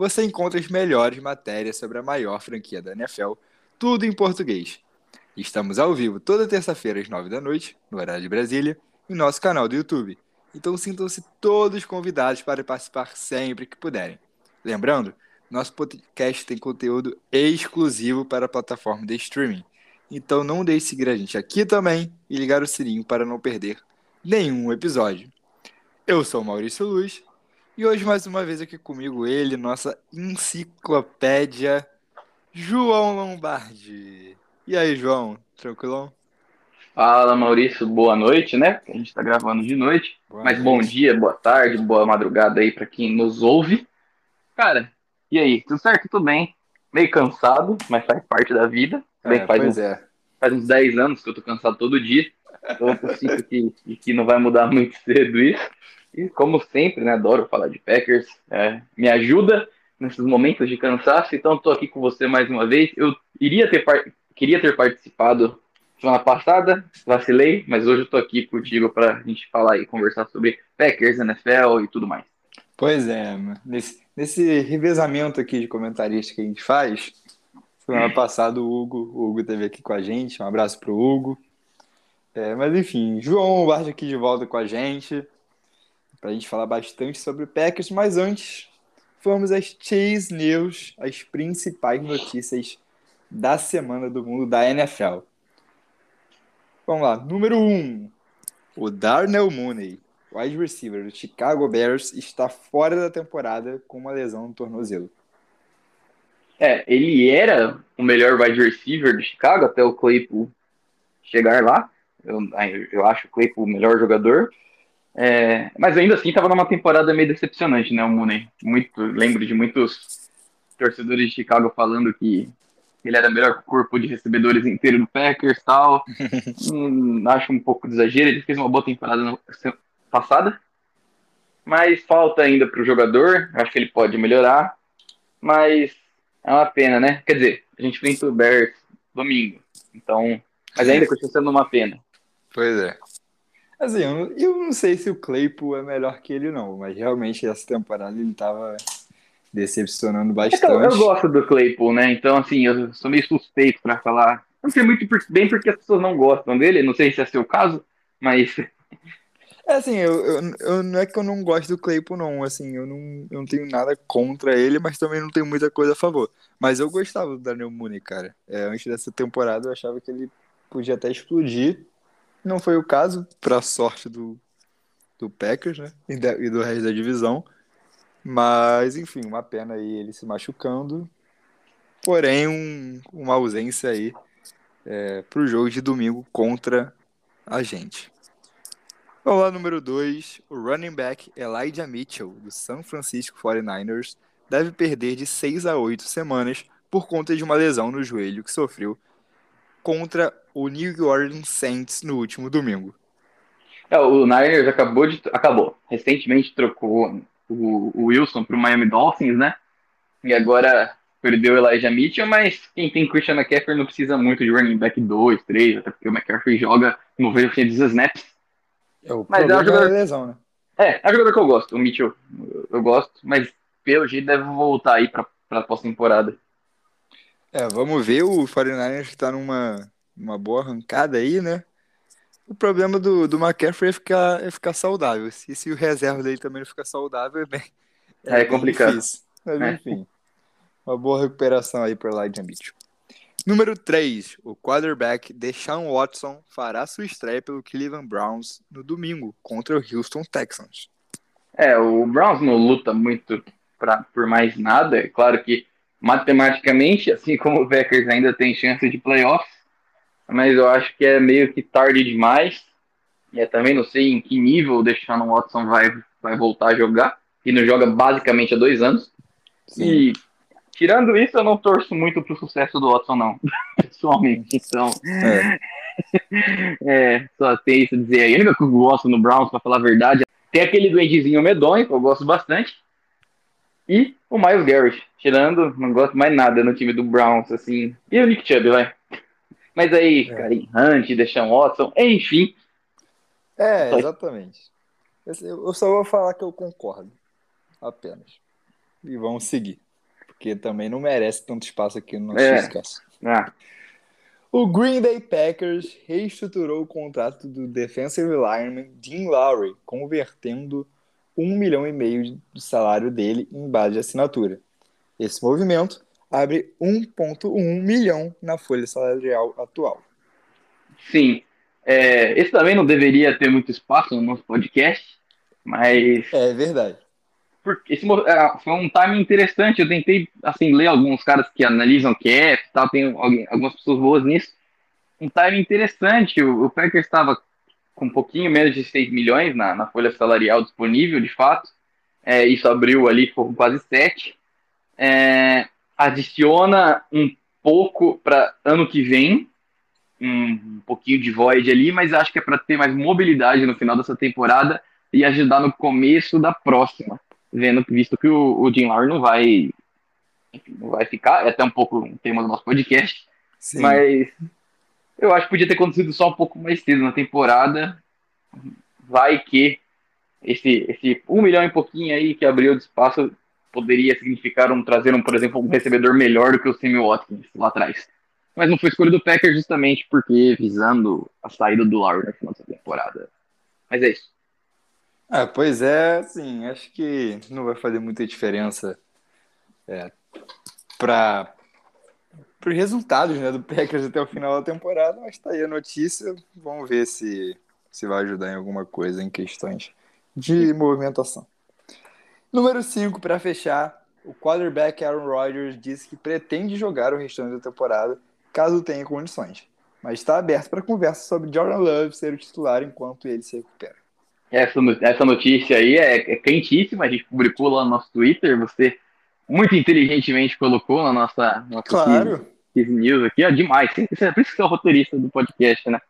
você encontra as melhores matérias sobre a maior franquia da NFL, tudo em português. Estamos ao vivo toda terça-feira às nove da noite, no horário de Brasília, em nosso canal do YouTube. Então sintam-se todos convidados para participar sempre que puderem. Lembrando, nosso podcast tem conteúdo exclusivo para a plataforma de streaming. Então não deixe de seguir a gente aqui também e ligar o sininho para não perder nenhum episódio. Eu sou Maurício Luz e hoje mais uma vez aqui comigo ele, nossa enciclopédia, João Lombardi. E aí, João, tranquilão? Fala Maurício, boa noite, né? A gente está gravando de noite, boa mas noite. bom dia, boa tarde, boa madrugada aí para quem nos ouve. Cara, e aí, tudo certo? Tudo bem? Meio cansado, mas faz parte da vida. Bem, é, faz, uns, é. faz uns 10 anos que eu tô cansado todo dia. Então eu sinto que, que não vai mudar muito cedo isso. E como sempre, né, adoro falar de Packers. É, me ajuda nesses momentos de cansaço. Então estou aqui com você mais uma vez. Eu iria ter queria ter participado semana passada, vacilei, mas hoje eu tô aqui contigo para a gente falar e conversar sobre Packers, NFL e tudo mais. Pois é, nesse, nesse revezamento aqui de comentarista que a gente faz, semana passada o Hugo, o Hugo esteve aqui com a gente, um abraço pro Hugo. É, mas enfim, João Lombardi aqui de volta com a gente, para a gente falar bastante sobre Packers, mas antes, vamos às Chase News, as principais notícias da semana do mundo da NFL. Vamos lá, número 1, um, o Darnell Mooney wide receiver do Chicago Bears, está fora da temporada com uma lesão no tornozelo. É, ele era o melhor wide receiver do Chicago até o Claypool chegar lá. Eu, eu acho o Claypool o melhor jogador. É, mas ainda assim estava numa temporada meio decepcionante, né, o Mooney? Muito, lembro de muitos torcedores de Chicago falando que ele era o melhor corpo de recebedores inteiro do Packers tal. hum, acho um pouco de exagero. Ele fez uma boa temporada no, passada. Mas falta ainda para o jogador. Acho que ele pode melhorar. Mas é uma pena, né? Quer dizer, a gente enfrenta o Bears domingo. Então, mas ainda continua sendo uma pena. Pois é. Assim, eu, eu não sei se o Claypool é melhor que ele, não. Mas realmente essa temporada ele estava decepcionando bastante. Então, eu gosto do Claypool, né? Então, assim, eu sou meio suspeito para falar. Não sei muito bem porque as pessoas não gostam dele. Não sei se é seu caso, mas é assim, eu, eu, eu, não é que eu não gosto do Claypool, não. Assim, eu não, eu não tenho nada contra ele, mas também não tenho muita coisa a favor. Mas eu gostava do Daniel Mooney, cara. É, antes dessa temporada eu achava que ele podia até explodir. Não foi o caso, pra sorte do, do Packers, né? E, do resto da divisão. Mas, enfim, uma pena aí ele se machucando. Porém, um, uma ausência aí é, pro jogo de domingo contra a gente. Vamos lá, número 2. O running back Elijah Mitchell, do San Francisco 49ers, deve perder de 6 a 8 semanas por conta de uma lesão no joelho que sofreu contra o New Orleans Saints no último domingo. É, o Niners acabou de. acabou. Recentemente trocou o, o Wilson para o Miami Dolphins, né? E agora perdeu o Elijah Mitchell, mas quem tem Christian McCaffrey não precisa muito de running back 2, 3, até porque o McCaffrey joga no veio dos snaps é, o mas é um jogador... é lesão, né? É, é um jogador que eu gosto, o Mitchell. Eu, eu gosto, mas pelo jeito deve voltar aí pra, pra pós-temporada. É, vamos ver, o 49ers tá numa uma boa arrancada aí, né? O problema do, do McCaffrey é ficar, é ficar saudável. E se o reserva dele também não ficar saudável, é bem. É, é complicado. Difícil. Mas é. enfim. Uma boa recuperação aí para Elijah Mitchell. Número 3. O quarterback Deshaun Watson fará sua estreia pelo Cleveland Browns no domingo contra o Houston Texans. É, o Browns não luta muito pra, por mais nada. É claro que matematicamente, assim como o Packers ainda tem chance de playoffs, mas eu acho que é meio que tarde demais. E eu também não sei em que nível o Deshaun Watson vai, vai voltar a jogar. E não joga basicamente há dois anos. Sim. E tirando isso, eu não torço muito pro sucesso do Watson, não. Pessoalmente, então. É. é, só tem isso a dizer aí. A única que eu gosto no Browns, pra falar a verdade, tem aquele duendezinho medonho, que eu gosto bastante. E o Miles Garrett. Tirando, não gosto mais nada no time do Browns, assim. E o Nick Chubb, vai. Mas aí, é. Karim Hunt, Deshaun Watson, enfim. É, exatamente. Eu só vou falar que eu concordo. Apenas. E vamos seguir. Porque também não merece tanto espaço aqui no nosso é. Ah. O Green Bay Packers reestruturou o contrato do defensive lineman Dean Lowry, convertendo um milhão e meio do salário dele em base de assinatura. Esse movimento abre 1,1 milhão na folha salarial atual. Sim. É, esse também não deveria ter muito espaço no nosso podcast, mas. É verdade. Porque esse é, foi um timing interessante. Eu tentei assim, ler alguns caras que analisam cap e tal, tem algumas pessoas boas nisso. Um timing interessante. O, o Packers estava com um pouquinho menos de 6 milhões na, na folha salarial disponível, de fato. É, isso abriu ali, ficou quase 7. É, adiciona um pouco para ano que vem, um, um, pouquinho de void ali, mas acho que é para ter mais mobilidade no final dessa temporada e ajudar no começo da próxima, vendo visto que o, o Jim Lowry não vai não vai ficar, é até um pouco um tema do nosso podcast, Sim. mas eu acho que podia ter acontecido só um pouco mais cedo na temporada. Vai que esse, esse um milhão e pouquinho aí que abriu de espaço poderia significar um trazer, um, por exemplo, um recebedor melhor do que o Sammy Watkins lá atrás. Mas não foi escolha do Packers justamente porque visando a saída do Lowry no final da temporada. Mas é isso. Ah, pois é, assim, acho que não vai fazer muita diferença é, para os resultados né, do Packers até o final da temporada, mas tá aí a notícia. Vamos ver se, se vai ajudar em alguma coisa em questões de movimentação. Número 5, para fechar, o quarterback Aaron Rodgers disse que pretende jogar o restante da temporada caso tenha condições, mas está aberto para conversa sobre Jordan Love ser o titular enquanto ele se recupera. Essa, essa notícia aí é, é quentíssima, a gente publicou lá no nosso Twitter, você muito inteligentemente colocou na nossa, nossa claro. Kiss, News aqui, ó, demais. Por isso que você é o roteirista do podcast, né?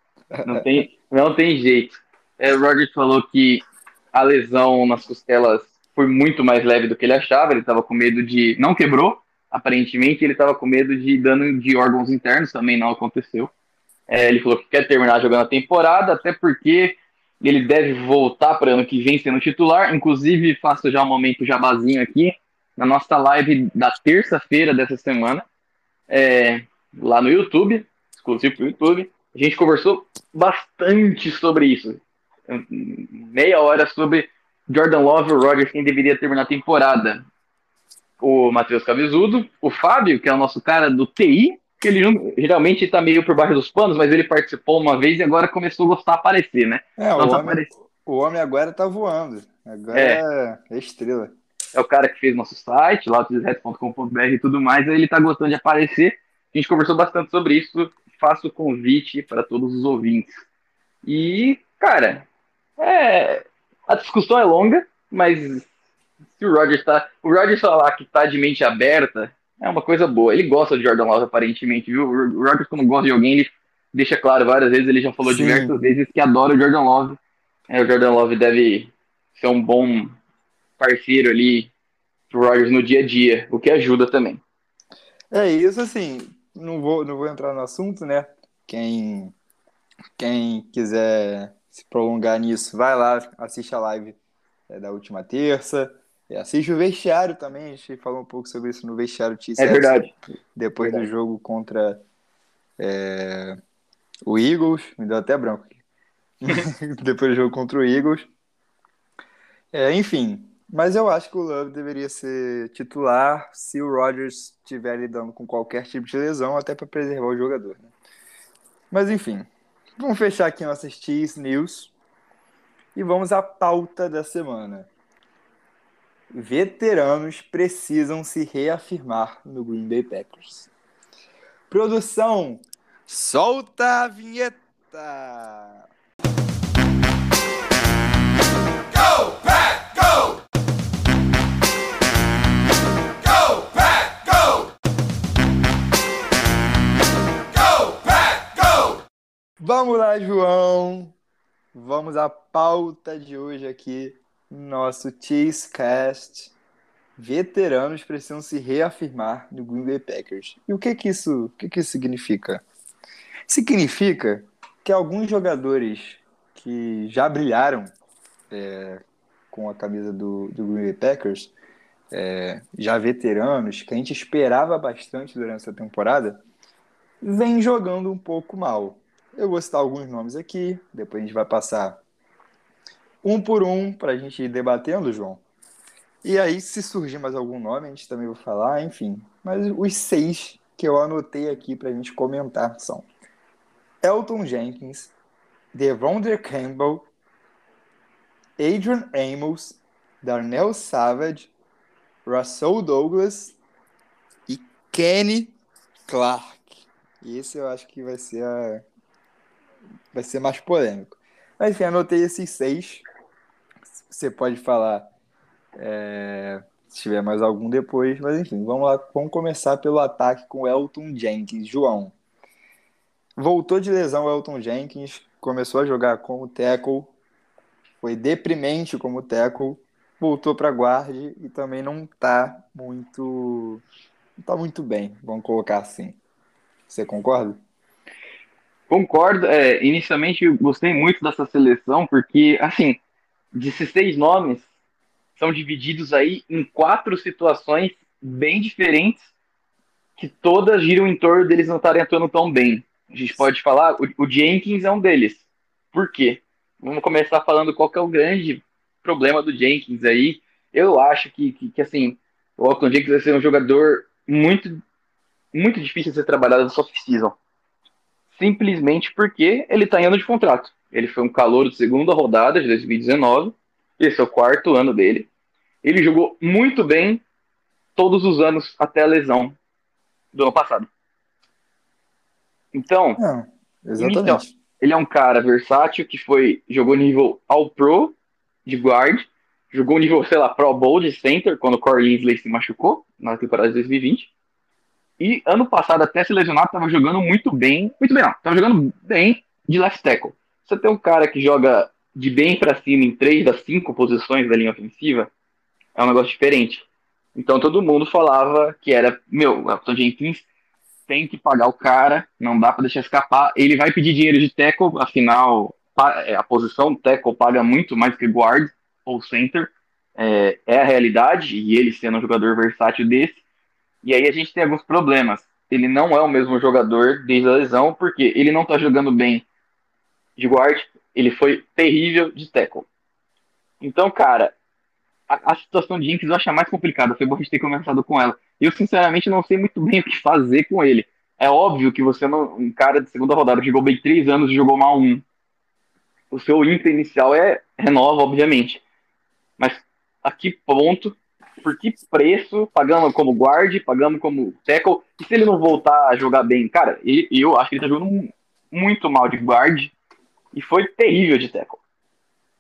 Não tem, não tem jeito. É, o Rodgers falou que a lesão nas costelas foi muito mais leve do que ele achava. Ele estava com medo de. Não quebrou, aparentemente. Ele estava com medo de dano de órgãos internos, também não aconteceu. É, ele falou que quer terminar jogando a temporada, até porque ele deve voltar para ano que vem sendo titular. Inclusive, faço já um momento jabazinho aqui. Na nossa live da terça-feira dessa semana, é, lá no YouTube, exclusivo para o YouTube, a gente conversou bastante sobre isso. Meia hora sobre Jordan Love ou Rodgers quem deveria terminar a temporada. O Matheus Cabezudo, o Fábio, que é o nosso cara do TI, que ele geralmente está meio por baixo dos panos, mas ele participou uma vez e agora começou a gostar a aparecer, né? É, então, o, homem, o homem agora tá voando. Agora é. é estrela. É o cara que fez nosso site, lá do e tudo mais, ele tá gostando de aparecer. A gente conversou bastante sobre isso. Faço o convite para todos os ouvintes. E, cara, é, a discussão é longa, mas se o Rogers tá. O Rogers falar que tá de mente aberta é uma coisa boa. Ele gosta de Jordan Love, aparentemente, viu? O Rogers, quando gosta de alguém, ele deixa claro várias vezes, ele já falou Sim. diversas vezes que adora o Jordan Love. É, o Jordan Love deve ser um bom parceiro ali pro Rogers no dia a dia, o que ajuda também. É isso, assim, não vou, não vou entrar no assunto, né? Quem, quem quiser se prolongar nisso, vai lá, assiste a live é, da última terça. Assiste o vestiário também, a gente falou um pouco sobre isso no vestiário t É verdade. Depois verdade. do jogo contra é, o Eagles, me deu até branco aqui. depois do jogo contra o Eagles. É, enfim, mas eu acho que o Love deveria ser titular se o Rodgers estiver lidando com qualquer tipo de lesão, até para preservar o jogador. Né? Mas enfim, Vamos fechar aqui nossas Cheese News e vamos à pauta da semana. Veteranos precisam se reafirmar no Green Bay Packers. Produção, solta a vinheta! Vamos lá, João. Vamos à pauta de hoje aqui, nosso Cheesecast. Veteranos precisam se reafirmar no Green Bay Packers. E o que que isso, o que que isso significa? Significa que alguns jogadores que já brilharam é, com a camisa do, do Green Bay Packers, é, já veteranos, que a gente esperava bastante durante essa temporada, vem jogando um pouco mal. Eu vou citar alguns nomes aqui, depois a gente vai passar um por um para a gente ir debatendo, João. E aí, se surgir mais algum nome, a gente também vai falar, enfim. Mas os seis que eu anotei aqui para a gente comentar são Elton Jenkins, Devondre Campbell, Adrian Amos, Darnell Savage, Russell Douglas e Kenny Clark. E esse eu acho que vai ser a... vai ser mais polêmico. Mas enfim, anotei esses seis. Você pode falar é... se tiver mais algum depois, mas enfim, vamos lá, vamos começar pelo ataque com Elton Jenkins. João, voltou de lesão Elton Jenkins, começou a jogar como tackle, foi deprimente como tackle, voltou para guarde e também não tá muito não tá muito bem, vamos colocar assim. Você concorda? Concordo. É, inicialmente gostei muito dessa seleção porque, assim, desses seis nomes são divididos aí em quatro situações bem diferentes que todas giram em torno deles não estarem atuando tão bem. A gente pode falar, o, o Jenkins é um deles. Por quê? Vamos começar falando qual que é o grande problema do Jenkins aí. Eu acho que, que, que assim, o Alton Jenkins vai ser um jogador muito, muito difícil de ser trabalhado no off-season. Simplesmente porque ele está em ano de contrato. Ele foi um calor de segunda rodada de 2019. Esse é o quarto ano dele. Ele jogou muito bem todos os anos até a lesão do ano passado. Então, é, exatamente. Então, ele é um cara versátil que foi jogou nível All Pro de guard, jogou nível, sei lá, Pro Bowl de center quando o Corey Linsley se machucou na temporada de 2020. E ano passado, até se lesionar, estava jogando muito bem. Muito bem, não. Tava jogando bem de left tackle. Você tem um cara que joga de bem para cima em três das cinco posições da linha ofensiva, é um negócio diferente. Então todo mundo falava que era, meu, o Elton Jenkins tem que pagar o cara, não dá para deixar escapar. Ele vai pedir dinheiro de tackle, afinal, é, a posição tackle paga muito mais que guard ou center. É, é, a realidade, e ele sendo um jogador versátil desse. E aí a gente tem alguns problemas. Ele não é o mesmo jogador desde a lesão, porque ele não tá jogando bem de guard, ele foi terrível de tackle. Então, cara, a, a situação de Jinx eu acho mais complicada. Foi bom a gente ter começado com ela. Eu, sinceramente, não sei muito bem o que fazer com ele. É óbvio que você não. Um cara de segunda rodada jogou bem três anos e jogou mal um. O seu ímpeto inicial é renova, obviamente. Mas a que ponto, por que preço, pagando como guard, pagando como tackle, e se ele não voltar a jogar bem? Cara, eu acho que ele tá jogando muito mal de guard e foi terrível de tackle.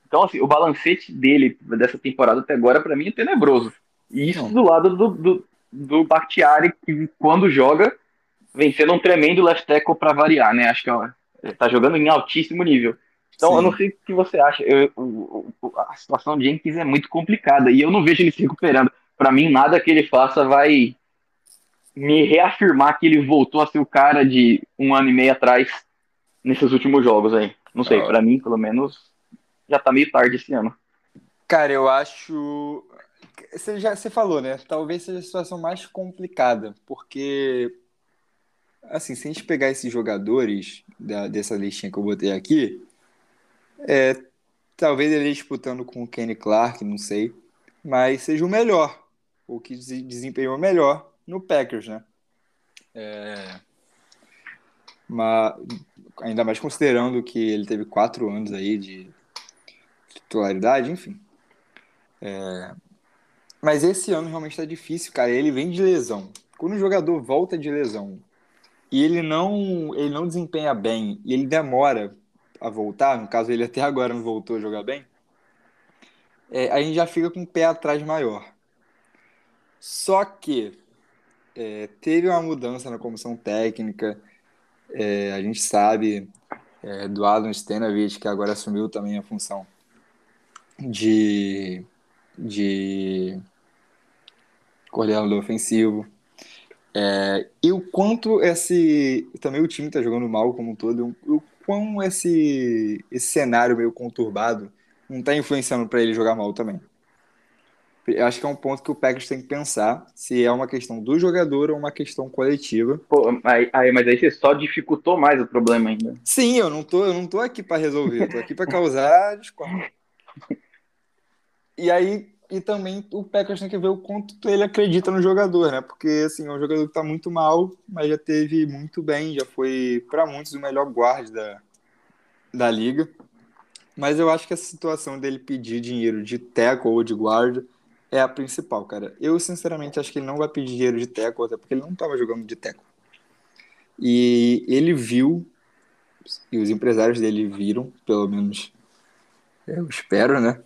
Então, assim, o balancete dele dessa temporada até agora, para mim, é tenebroso. E isso do lado do, do, do Bakhtiari, que quando joga, vem sendo um tremendo left tackle para variar, né? Acho que ó, ele tá jogando em altíssimo nível. Então, Sim. eu não sei o que você acha. Eu, eu, a situação de Jenkins é muito complicada e eu não vejo ele se recuperando. Para mim, nada que ele faça vai me reafirmar que ele voltou a ser o cara de um ano e meio atrás nesses últimos jogos aí. Não sei, para mim, pelo menos, já tá meio tarde esse ano. Cara, eu acho. Você já você falou, né? Talvez seja a situação mais complicada, porque assim, se a gente pegar esses jogadores da, dessa listinha que eu botei aqui, é, talvez ele disputando com o Kenny Clark, não sei, mas seja o melhor, o que desempenhou melhor no Packers, né? É, mas, ainda mais considerando que ele teve quatro anos aí de titularidade, enfim. É... Mas esse ano realmente está difícil, cara. Ele vem de lesão. Quando o jogador volta de lesão e ele não, ele não desempenha bem e ele demora a voltar, no caso ele até agora não voltou a jogar bem, é, a gente já fica com o pé atrás maior. Só que é, teve uma mudança na comissão técnica, é, a gente sabe é, do Alan Stenavich, que agora assumiu também a função de, de coordenador ofensivo. É, e o quanto esse. Também o time está jogando mal como um todo. O quão esse, esse cenário meio conturbado não está influenciando para ele jogar mal também. Eu acho que é um ponto que o Packers tem que pensar se é uma questão do jogador ou uma questão coletiva. Pô, aí, aí, mas aí você só dificultou mais o problema ainda. Sim, eu não tô, eu não tô aqui para resolver, eu tô aqui para causar discórdia. E aí, e também o Packers tem que ver o quanto ele acredita no jogador, né? Porque assim, é um jogador que tá muito mal, mas já teve muito bem, já foi para muitos o melhor guarda da, da liga. Mas eu acho que a situação dele pedir dinheiro de tackle ou de guarda é a principal, cara. Eu, sinceramente, acho que ele não vai pedir dinheiro de tackle, até porque ele não estava jogando de tackle. E ele viu, e os empresários dele viram, pelo menos eu espero, né?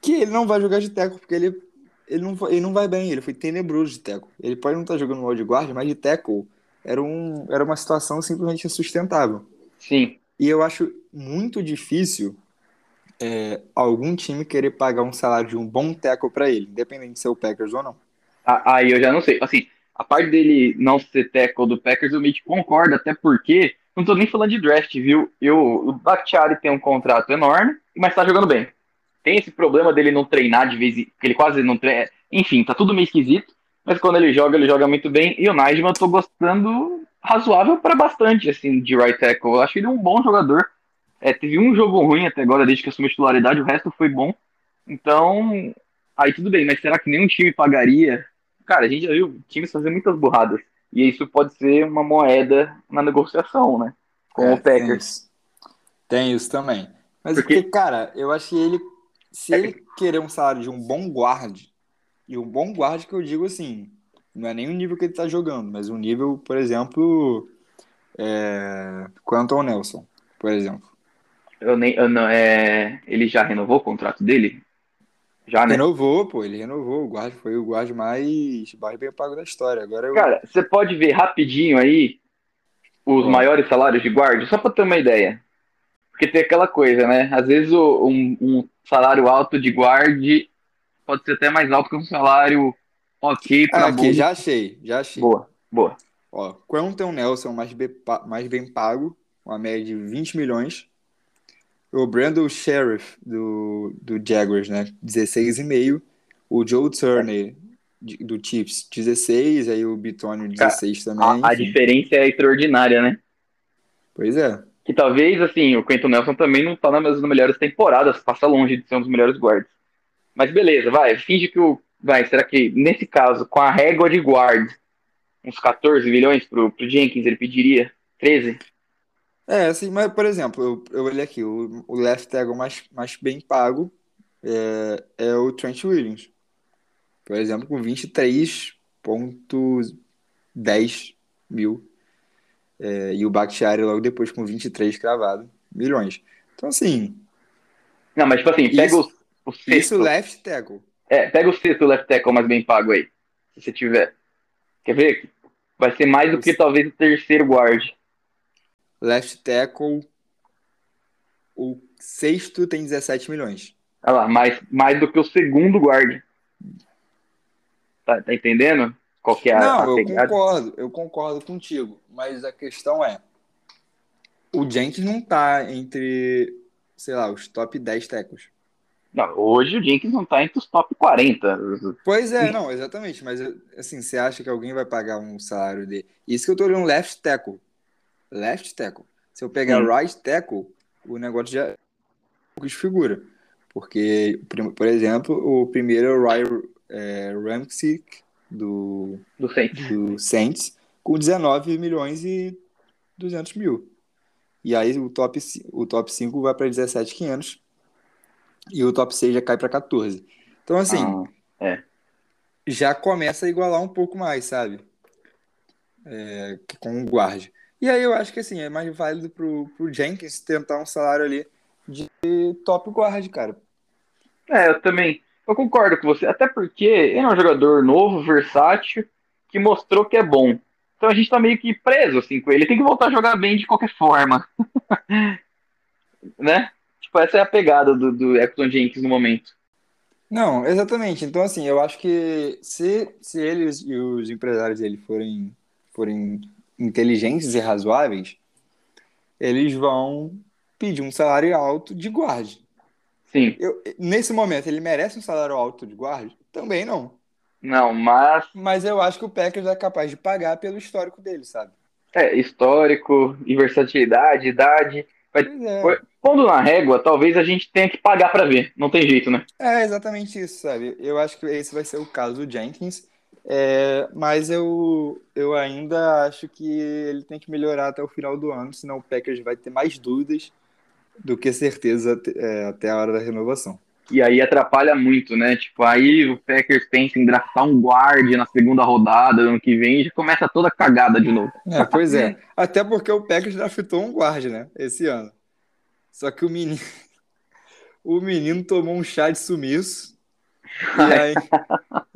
Que ele não vai jogar de tackle, porque ele, ele, não, ele não vai bem, ele foi tenebroso de tackle. Ele pode não estar tá jogando mal de guarda, mas de tackle era, um, era uma situação simplesmente insustentável. Sim. E eu acho muito difícil é, algum time querer pagar um salário de um bom tackle para ele, independente de ser o Packers ou não. Aí eu já não sei. Assim, a parte dele não ser tackle do Packers, eu meio que concordo, até porque não tô nem falando de draft, viu? Eu, o Bakhtiari tem um contrato enorme, mas tá jogando bem. Tem esse problema dele não treinar de vez em que ele quase não treina. Enfim, tá tudo meio esquisito. Mas quando ele joga, ele joga muito bem. E o Najman eu tô gostando razoável para bastante, assim, de right tackle. Eu acho ele um bom jogador. É, teve um jogo ruim até agora, desde que assumiu titularidade, o resto foi bom. Então, aí tudo bem, mas será que nenhum time pagaria? Cara, a gente já viu times fazer muitas burradas. E isso pode ser uma moeda na negociação, né? Com é, o Packers. Tem isso. tem isso, também. Mas porque, porque, cara, eu acho que ele, se ele querer um salário de um bom guarde, e um bom guarde que eu digo assim, não é nem o nível que ele tá jogando, mas um nível, por exemplo, é, Quantum Nelson, por exemplo. Eu nem, eu não, é, ele já renovou o contrato dele? Já, né? Renovou, pô, ele renovou. O guarda foi o guarda mais, bem pago da história. Agora eu... Cara, você pode ver rapidinho aí os maiores salários de guarda, só para ter uma ideia. Porque tem aquela coisa, né? Às vezes o, um, um, salário alto de guarda pode ser até mais alto que um salário ok para ah, aqui, já achei, já achei. Boa, boa. Ó, Quentin Nelson mais bem, mais bem pago, uma média de 20 milhões o Brandon Sheriff do, do Jaguars, né? 16,5. O Joe Turner do Chiefs, 16. Aí o Bitonio, 16 também. A, a, diferença é extraordinária, né? Pois é. Que talvez, assim, o Quentin Nelson também não tá nas melhores temporadas, passa longe de ser um dos melhores guards. Mas beleza, vai, finge que o. Vai, será que nesse caso, com a régua de guard, uns 14 milhões pro, pro Jenkins, ele pediria? 13? É, assim, mas, por exemplo, eu, eu olhei aqui, o, o left tackle mais, mais bem pago é, é o Trent Williams. Por exemplo, com 23,10 mil. É, e o Bakhtiari logo depois com 23 cravado, milhões. Então, assim... Não, mas tipo assim, pega isso, o, o sexto... Isso left tackle. É, pega o sexto left tackle mais bem pago aí, se você tiver. Quer ver? Vai ser mais do que talvez o terceiro guard left tackle, o sexto tem 17 milhões. Olha lá, mais, mais do que o segundo guarda. Tá, tá entendendo? Qual é a, Não, a eu concordo, eu concordo contigo. Mas a questão é, o Jenkins não tá entre, sei lá, os top 10 tackles. Não, hoje o Jenkins não tá entre os top 40. Pois é, não, exatamente. Mas assim, você acha que alguém vai pagar um salário de. Isso que eu tô olhando left tackle left tackle. Se eu pegar Sim. right tackle, o negócio já desfigura. Porque, por exemplo, o primeiro é o Ryan é, Ramsey do, do, Saints. do Saints, com 19 milhões e 200 mil. E aí o top, o top 5 vai para 17,500 e o top 6 já cai para 14. Então, assim, ah, é. já começa a igualar um pouco mais, sabe? É, com o guarde. E aí eu acho que assim, é mais válido pro, pro Jenkins tentar um salário ali de top guard, cara. É, eu também. Eu concordo com você, até porque ele é um jogador novo, versátil, que mostrou que é bom. Então a gente tá meio que preso, assim, com ele. Tem que voltar a jogar bem de qualquer forma. né? Tipo, essa é a pegada do, do Exxon Jenkins no momento. Não, exatamente. Então, assim, eu acho que se, se eles e os empresários dele forem, forem inteligentes e razoáveis, eles vão pedir um salário alto de guarde. Sim. Eu, nesse momento, ele merece um salário alto de guarde? Também não. Não, mas. Mas eu acho que o Packers é capaz de pagar pelo histórico dele, sabe? É, histórico, versatilidade, idade. Vai... É. Pondo na régua, talvez a gente tenha que pagar para ver. Não tem jeito, né? É exatamente isso, sabe? Eu acho que esse vai ser o caso do Jenkins. É, mas eu, eu ainda acho que ele tem que melhorar até o final do ano, senão o Packers vai ter mais dúvidas do que certeza é, até a hora da renovação. E aí atrapalha muito, né? Tipo, aí o Packers pensa em draftar um guard na segunda rodada ano que vem e já começa toda cagada de novo. É, pois é. Até porque o Packers draftou um guard, né? Esse ano. Só que o menino. O menino tomou um chá de sumiço. E, aí...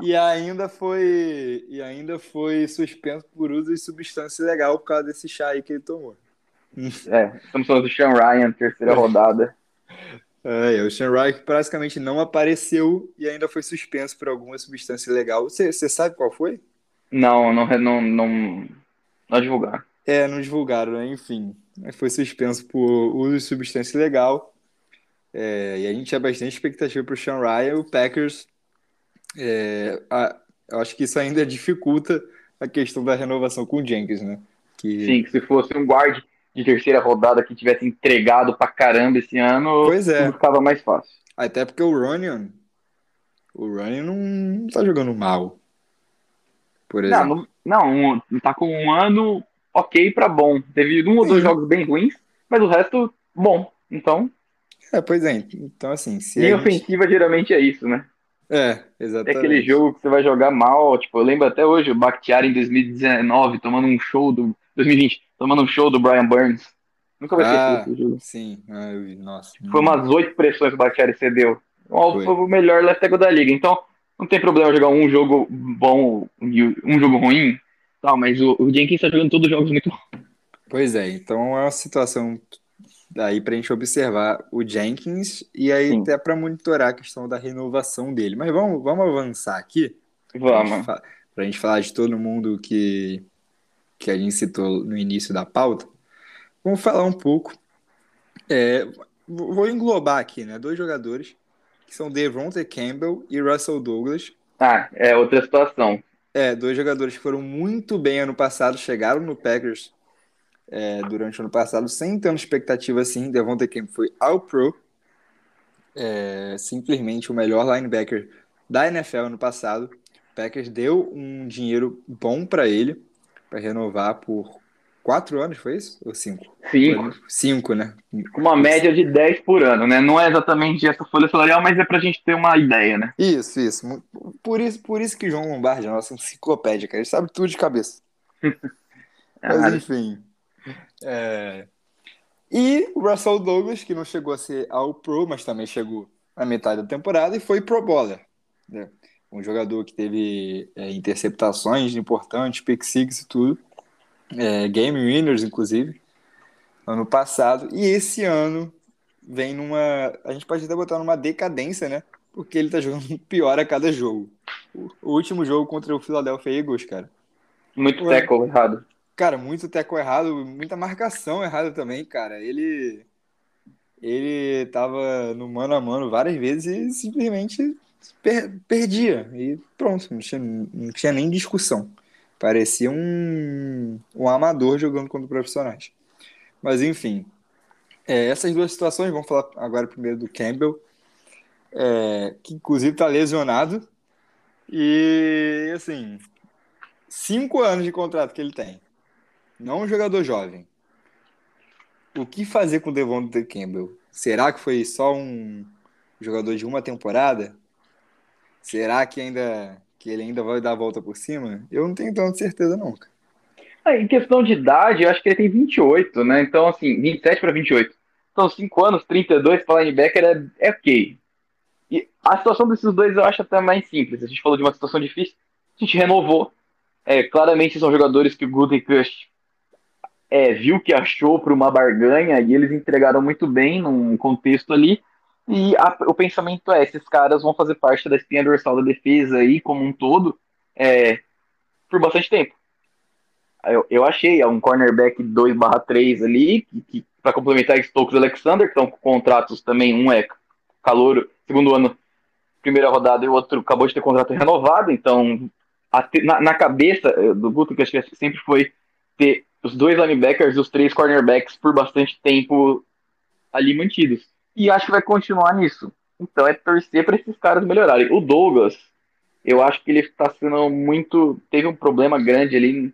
e ainda foi. E ainda foi suspenso por uso de substância ilegal por causa desse chá aí que ele tomou. É, estamos falando do Sean Ryan, terceira rodada. É, o Sean Wright praticamente não apareceu e ainda foi suspenso por alguma substância ilegal. Você, você sabe qual foi? Não, não, não, não, não divulgaram. É, não divulgaram, né? enfim. Foi suspenso por uso de substância ilegal. É, e a gente tinha bastante expectativa para o Sean Ryan. O Packers, é, a, eu acho que isso ainda dificulta a questão da renovação com o Jenkins, né? Que... Sim, que se fosse um guard de terceira rodada que tivesse entregado pra caramba esse ano, pois é. ficava mais fácil. Até porque o Ronion, o Ronion não, não tá jogando mal. Por exemplo. Não, não, não tá com um ano ok pra bom. Teve um ou dois jogos bem ruins, mas o resto, bom. Então. É, pois é. Então, assim. Se gente... ofensiva geralmente é isso, né? É, exatamente. É aquele jogo que você vai jogar mal. Tipo, eu lembro até hoje o Bakhtiari em 2019 tomando um show do. 2020, tomando um show do Brian Burns. Nunca vai ah, esquecer esse jogo. Sim, ah, eu vi. Nossa. Foi umas oito pressões que o Bakhtiari cedeu. Foi o melhor left tackle da liga. Então, não tem problema jogar um jogo bom e um jogo ruim, tal, mas o, o Jenkins está jogando todos os jogos muito bons. Pois é, então é uma situação aí para a gente observar o Jenkins e aí Sim. até para monitorar a questão da renovação dele. Mas vamos, vamos avançar aqui. Vamos. Para a gente falar de todo mundo que, que a gente citou no início da pauta. Vamos falar um pouco. É, vou englobar aqui, né? Dois jogadores que são Devontae Campbell e Russell Douglas. Ah, é outra situação. É, dois jogadores que foram muito bem ano passado, chegaram no Packers é, durante o ano passado, sem tanta expectativa assim. Devontae Campbell foi ao Pro, é, simplesmente o melhor linebacker da NFL ano passado. O Packers deu um dinheiro bom para ele, para renovar por quatro anos, foi isso? Ou cinco? Cinco. Cinco, né? Uma média de 10 por ano, né? Não é exatamente essa folha salarial, mas é pra gente ter uma ideia, né? Isso, isso. Por isso, por isso que João Lombardi é nossa enciclopédia, cara. Ele sabe tudo de cabeça. mas enfim. É... E o Russell Douglas, que não chegou a ser ao Pro, mas também chegou na metade da temporada e foi Pro Bowler. Né? Um jogador que teve é, interceptações importantes, pick six e tudo é, Game Winners, inclusive, ano passado. E esse ano vem numa. A gente pode até botar numa decadência, né? Porque ele tá jogando pior a cada jogo. O último jogo contra o Philadelphia Eagles, cara. Muito tackle errado. Cara, muito tackle errado, muita marcação errada também, cara. Ele. Ele tava no mano a mano várias vezes e simplesmente per perdia. E pronto, não tinha, não tinha nem discussão. Parecia um, um amador jogando contra profissionais. Mas enfim, é, essas duas situações, vamos falar agora primeiro do Campbell, é, que inclusive está lesionado. E assim, cinco anos de contrato que ele tem. Não um jogador jovem. O que fazer com o Devonta Campbell? Será que foi só um jogador de uma temporada? Será que ainda que ele ainda vai dar a volta por cima, eu não tenho tanta certeza, não, cara. É, em questão de idade, eu acho que ele tem 28, né? Então, assim, 27 para 28. Então, 5 anos, 32 para linebacker é, é ok. E a situação desses dois eu acho até mais simples. A gente falou de uma situação difícil, a gente renovou. É, claramente são jogadores que o Gutekunst é, viu que achou para uma barganha e eles entregaram muito bem num contexto ali. E a, o pensamento é: esses caras vão fazer parte da espinha dorsal da defesa aí, como um todo, é, por bastante tempo. Eu, eu achei um cornerback 2/3 ali, que, que para complementar Stokes e Alexander, que estão com contratos também, um é calor, segundo ano, primeira rodada, e o outro acabou de ter contrato renovado, então a, na, na, cabeça eh, do Guto, que acho que sempre foi ter os dois linebackers os três cornerbacks por bastante tempo ali mantidos. E acho que vai continuar nisso. Então é torcer para esses caras melhorarem. O Douglas, eu acho que ele está sendo muito. Teve um problema grande ali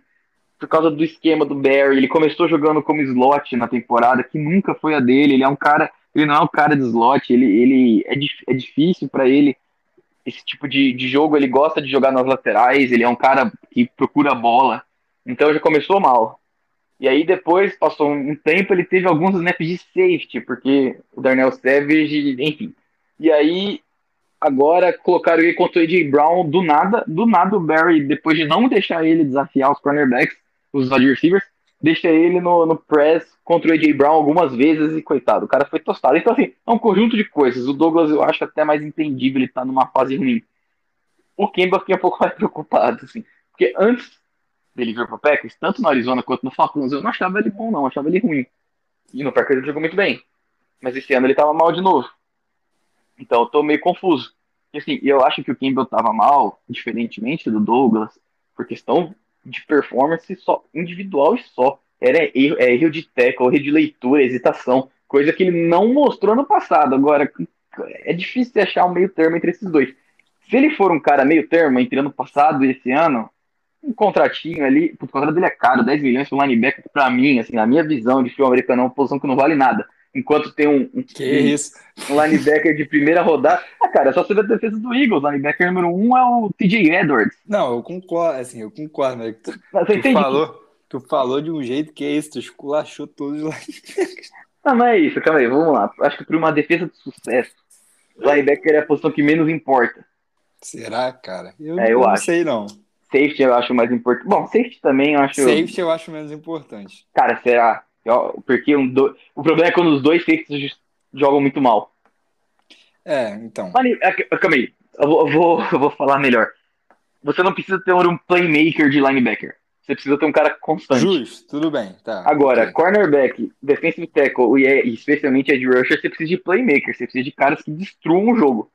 por causa do esquema do Barry. Ele começou jogando como slot na temporada, que nunca foi a dele. Ele é um cara. Ele não é um cara de slot. Ele, ele é, é difícil para ele esse tipo de, de jogo. Ele gosta de jogar nas laterais. Ele é um cara que procura a bola. Então já começou mal. E aí depois, passou um tempo, ele teve alguns snaps de safety, porque o Darnell Savage, enfim. E aí, agora colocaram ele contra o AJ Brown do nada. Do nada o Barry, depois de não deixar ele desafiar os cornerbacks, os wide receivers, deixa ele no, no press contra o AJ Brown algumas vezes e coitado, o cara foi tostado. Então, assim, é um conjunto de coisas. O Douglas eu acho até mais entendível, ele tá numa fase ruim. O Kemba fiquei um pouco mais preocupado, assim, porque antes dele vir pro Packers, tanto no Arizona quanto no Falcons, eu não achava ele bom, não, eu achava ele ruim. E no Packers ele jogou muito bem. Mas esse ano ele tava mal de novo. Então eu tô meio confuso. E assim, eu acho que o Campbell tava mal, diferentemente do Douglas, por questão de performance só individual e só. Era erro, é, erro de tackle, erro de leitura, hesitação, coisa que ele não mostrou no passado. Agora, é difícil achar um meio termo entre esses dois. Se ele for um cara meio termo entre ano passado e esse ano, um contratinho ali, o contrato dele é caro, 10 milhões para linebacker, para mim, assim, na minha visão de filme americano, é uma posição que não vale nada. Enquanto tem um, um, um, um linebacker de primeira rodada. Ah, cara, é só você ver a defesa do Eagles. O linebacker número um é o TJ Edwards. Não, eu concordo, assim, eu concordo, mas tu, tu falou, tu falou de um jeito que é isso, tu esculachou todos os linebackers. Não, mas é isso, calma aí, vamos lá. Acho que para uma defesa de sucesso, linebacker é a posição que menos importa. Será, cara? Eu, é, eu não acho. sei, não. Safety eu acho mais importante. Bom, safety também eu acho. Safety eu acho menos importante. Cara, será? Porque um do... o problema é quando os dois safeties jogam muito mal. É, então. Mas, é, calma aí. Eu vou, eu vou, eu vou falar melhor. Você não precisa ter um playmaker de linebacker. Você precisa ter um cara constante. Justo, tudo bem. Tá, Agora, okay. cornerback, defensive tackle e especialmente edge rusher, você precisa de playmaker. Você precisa de caras que destruam o jogo.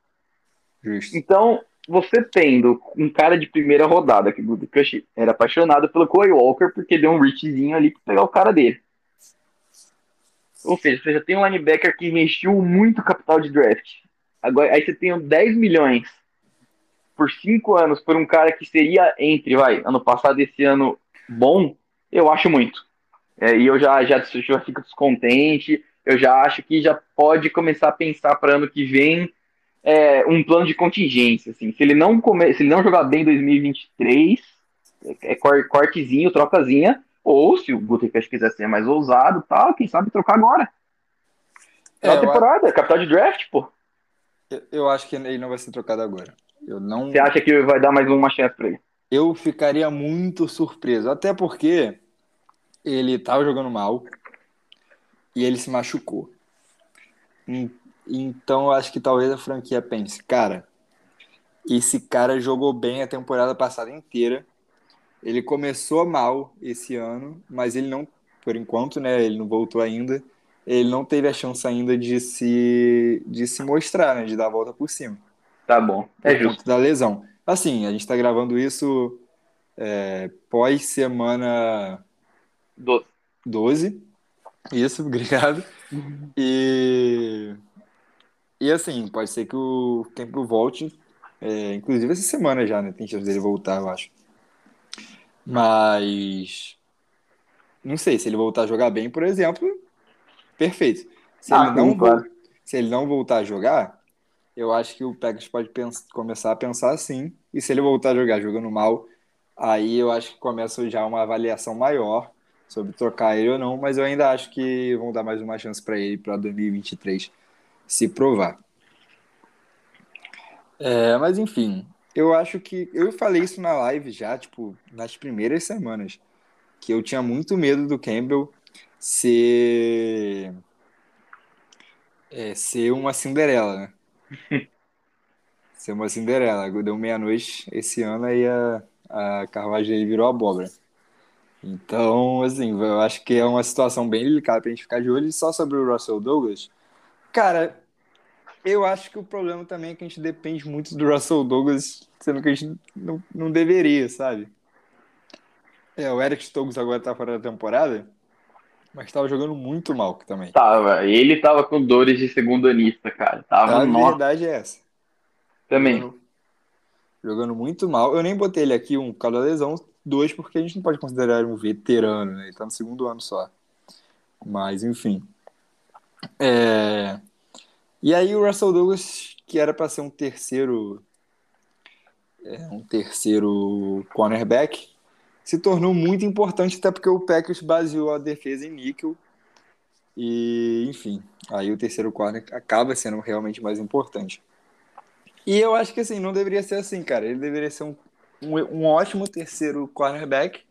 Justo. Então, você tendo um cara de primeira rodada, que o Cush era apaixonado pelo Corey Walker porque deu um reachzinho ali pra pegar o cara dele. Ou seja, você já tem um linebacker que investiu muito capital de draft. Agora, aí você tem 10 milhões por 5 anos por um cara que seria entre, vai, ano passado esse ano bom, eu acho muito. É, e eu já, já, já fico descontente, eu já acho que já pode começar a pensar para ano que vem é, um plano de contingência. Assim. Se ele não come, se ele não jogar bem em 2023, é cortezinho, trocazinha, ou se o Gutekunst quiser ser mais ousado, tal, quem sabe trocar agora. É uma temporada, acho... capital de draft, pô. Eu acho que ele não vai ser trocado agora. Eu não. Você acha que vai dar mais uma chance para ele? Eu ficaria muito surpreso, até porque ele tava jogando mal e ele se machucou. Então eu acho que talvez a franquia pense, cara, esse cara jogou bem a temporada passada inteira. Ele começou mal esse ano, mas ele não, por enquanto, né? Ele não voltou ainda. Ele não teve a chance ainda de se, de se mostrar, né? De dar a volta por cima. Tá bom, é justo. Da lesão. Assim, a gente tá gravando isso é, pós semana 12. 12. Isso, obrigado. E e assim, pode ser que o tempo volte, é, inclusive essa semana já, né? Tem chance dele voltar, eu acho. Mas. Não sei, se ele voltar a jogar bem, por exemplo, perfeito. Se, ah, ele, não claro. se ele não voltar a jogar, eu acho que o Packers pode pensar, começar a pensar assim. E se ele voltar a jogar jogando mal, aí eu acho que começa já uma avaliação maior sobre trocar ele ou não. Mas eu ainda acho que vão dar mais uma chance para ele para 2023 se provar. É, mas enfim, eu acho que. Eu falei isso na live já, tipo, nas primeiras semanas. Que eu tinha muito medo do Campbell ser. É, ser uma Cinderela, né? ser uma Cinderela. Deu meia-noite esse ano aí a, a carruagem aí virou abóbora. Então, assim, eu acho que é uma situação bem delicada pra gente ficar de olho. E só sobre o Russell Douglas, cara, eu acho que o problema também é que a gente depende muito do Russell Douglas, sendo que a gente não, não deveria, sabe? É, o Eric Stokes agora tá fora da temporada, mas tava jogando muito mal também. Tava, ele tava com dores de segundo anista, cara. Tava, A nossa, verdade é essa. também. Jogando, jogando muito mal. Eu nem botei ele aqui, um por causa da lesão, dois, porque a gente não pode considerar ele um veterano, né? Ele tá no segundo ano só. Mas, enfim. É... E aí o Russell Douglas, que era para ser um terceiro é, um terceiro cornerback, se tornou muito importante até porque o Packers baseou a defesa em níquel e, enfim, aí o terceiro corner acaba sendo realmente mais importante. E eu acho que assim, não deveria ser assim, cara. Ele deveria ser um, um, um ótimo terceiro cornerback.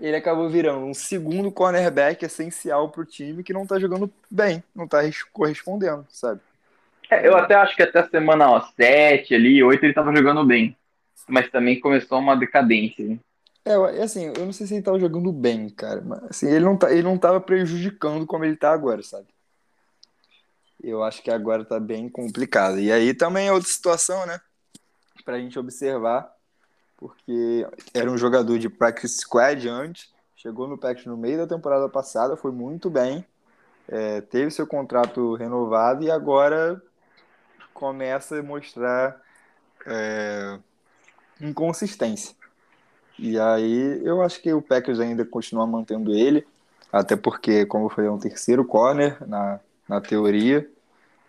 Ele acabou virando um segundo cornerback essencial pro time que não tá jogando bem, não tá res- correspondendo, sabe? É, eu até acho que até a semana ó, 7 ali, 8 ele tava jogando bem. Mas também começou uma decadência. É, assim, eu não sei se ele tava jogando bem, cara, mas assim, ele não, tá, ele não tava prejudicando como ele tá agora, sabe? Eu acho que agora tá bem complicado. E aí também é outra situação, né? Pra gente observar, porque era um jogador de practice squad antes, chegou no Packers no meio da temporada passada, foi muito bem, é, teve seu contrato renovado e agora começa a mostrar é, inconsistência. E aí eu acho que o Packers ainda continua mantendo ele, até porque, como eu falei, é um terceiro corner na, na teoria.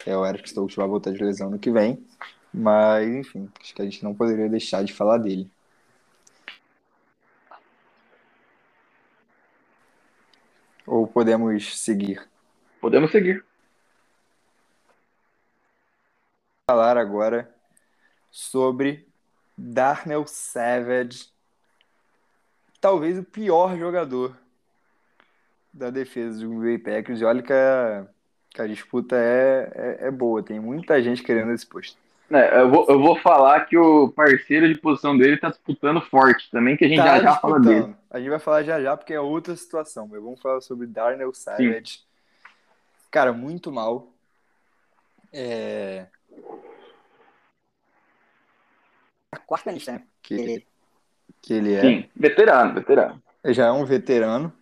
É o Eric Stokes vai voltar de lesão no que vem. Mas, enfim, acho que a gente não poderia deixar de falar dele. Ou podemos seguir? Podemos seguir. Falar agora sobre Darnell Savage, talvez o pior jogador da defesa do Green Bay Packers. E olha que a, que a disputa é, é, é boa, tem muita gente querendo esse posto. É, eu, vou, eu vou falar que o parceiro de posição dele tá disputando forte também, que a gente Tá já já fala dele. A gente vai falar já já, porque é outra situação. Mas vamos falar sobre Darnell Savage. Cara, muito mal. É... A quarta lista, né? Que, que ele é. Sim, veterano, veterano. já é um veterano.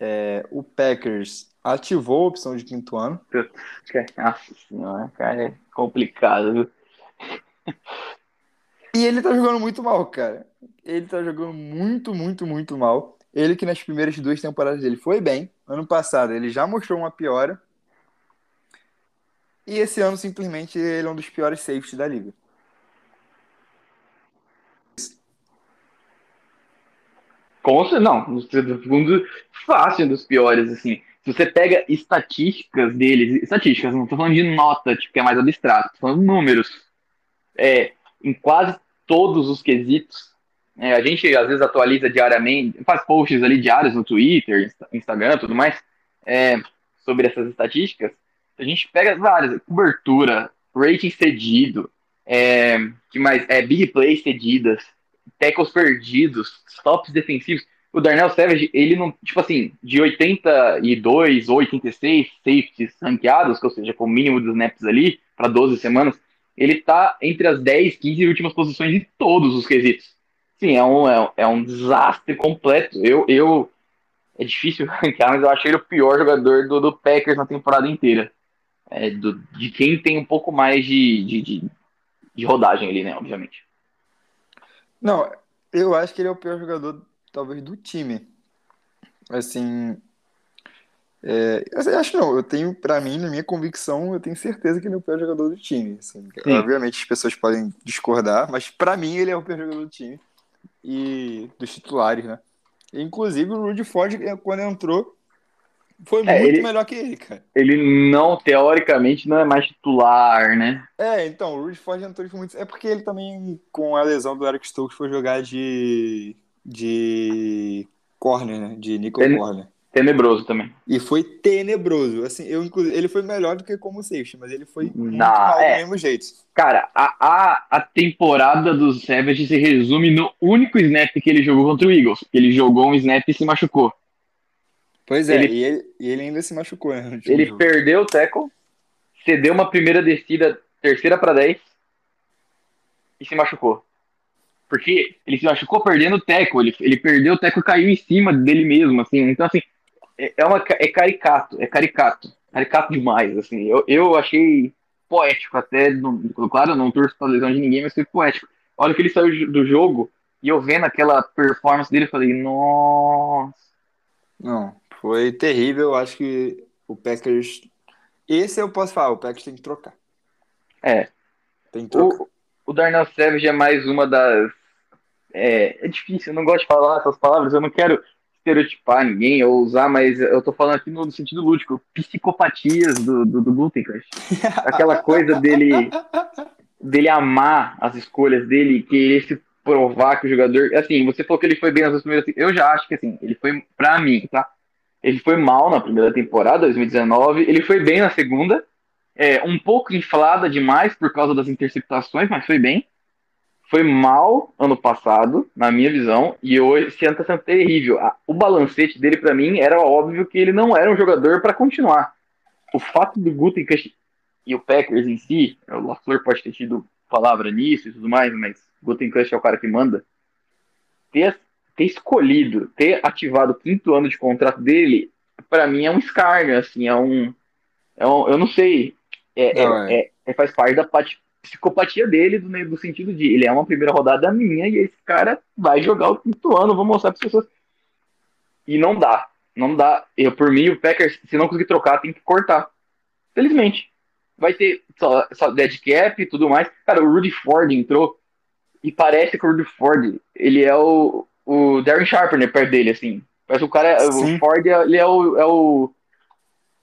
É, o Packers ativou a opção de quinto ano. Nossa senhora, cara, é complicado, viu? E ele tá jogando muito mal, cara. Ele tá jogando muito, muito, muito mal. Ele que nas primeiras duas temporadas dele foi bem. Ano passado ele já mostrou uma piora. E esse ano simplesmente ele é um dos piores safeties da liga. Com não, dos, fácil dos piores, assim. Se você pega estatísticas deles, estatísticas, não tô falando de nota, tipo, que é mais abstrato, tô falando números. É, em quase todos os quesitos, é, a gente às vezes atualiza diariamente, faz posts ali diários no Twitter, Insta- Instagram, tudo mais, é, sobre essas estatísticas. A gente pega várias, cobertura, rating cedido, é, que mais? É, big plays cedidas, tackles perdidos, stops defensivos. O Darnell Savage, ele não, tipo assim, de 82 ou 86 safeties ranqueados, ou seja, com o mínimo dos snaps ali, para 12 semanas, ele tá entre as 10, 15 últimas posições em todos os quesitos. Sim, é um, é, um- é um desastre completo. Eu, eu, é difícil ranquear, mas eu achei ele o pior jogador do, do Packers na temporada inteira. É, do, de quem tem um pouco mais de, de, de, de rodagem ali, né, obviamente. Não, eu acho que ele é o pior jogador, talvez, do time. Assim. É, eu acho não, eu tenho, pra mim, na minha convicção, eu tenho certeza que ele é o pior jogador do time. assim. Sim. Obviamente as pessoas podem discordar, mas pra mim ele é o pior jogador do time. E dos titulares, né? Inclusive o Rudy Ford, quando entrou, foi É, muito ele- melhor que ele, cara. Ele não, teoricamente, não é mais titular, né? É, então, o Rudy Ford entrou de muito. É porque ele também, com a lesão do Eric Stokes, foi jogar de. de. corner, né? De Ten- corner. Tenebroso também. E foi tenebroso. Assim, eu, inclusive, ele foi melhor do que como safety, mas ele foi mal é. do mesmo jeito. Cara, a, a, a temporada do Savage se resume no único snap que ele jogou contra o Eagles. Ele jogou um snap e se machucou. Pois é, Ele- e, ele, e ele ainda se machucou, né? Ele jogo. perdeu o tackle, cedeu uma primeira descida, terceira para 10 e se machucou. Porque ele se machucou perdendo o tackle, ele, ele perdeu o tackle e caiu em cima dele mesmo, assim. Então, assim, é, é, uma, é caricato, é caricato. Caricato demais, assim. Eu, eu achei poético até, não, claro, eu não torço pra lesão de ninguém, mas foi poético. Olha que ele saiu do jogo e eu vendo aquela performance dele, eu falei, nossa. Não, foi terrível. Acho que o Packers. Esse eu posso falar, o Packers tem que trocar. É, Tem que trocar. O, o Darnell Savage é mais uma das. É, é difícil, eu não gosto de falar essas palavras, eu não quero estereotipar ninguém ou usar, mas eu tô falando aqui no sentido lúdico, psicopatias do, do, do Gutenkast. Aquela coisa dele, dele amar as escolhas dele, querer se provar que o jogador. Assim, você falou que ele foi bem nas duas primeiras. Eu já acho que assim, ele foi, pra mim, tá? Ele foi mal na primeira temporada, 2019, ele foi bem na segunda, é, um pouco inflada demais por causa das interceptações, mas foi bem. Foi mal ano passado, na minha visão, e hoje esse ano tá sendo terrível. O balancete dele, pra mim, era óbvio que ele não era um jogador pra continuar. O fato do Gutenkast e o Packers em si, o LaFleur pode ter tido palavra nisso e tudo mais, mas Gutenkast é o cara que manda. Ter, ter escolhido, ter ativado o quinto ano de contrato dele, pra mim é um escárnio, assim, é um. É um eu não sei. É, Não, é- é- é- faz parte da pati- psicopatia dele, do, meio- do sentido de ele é uma primeira rodada minha e esse cara vai jogar o quinto ano, vou mostrar para as pessoas. E não dá. Não dá. Eu, por mim, o Packers, se não conseguir trocar, tem que cortar. Felizmente. Vai ter só, só dead cap e tudo mais. Cara, o Rudy Ford entrou e parece que o Rudy Ford, ele é o, o Darren Sharper, perto dele, assim. Parece que o cara, Sim. o Ford, ele é o, é o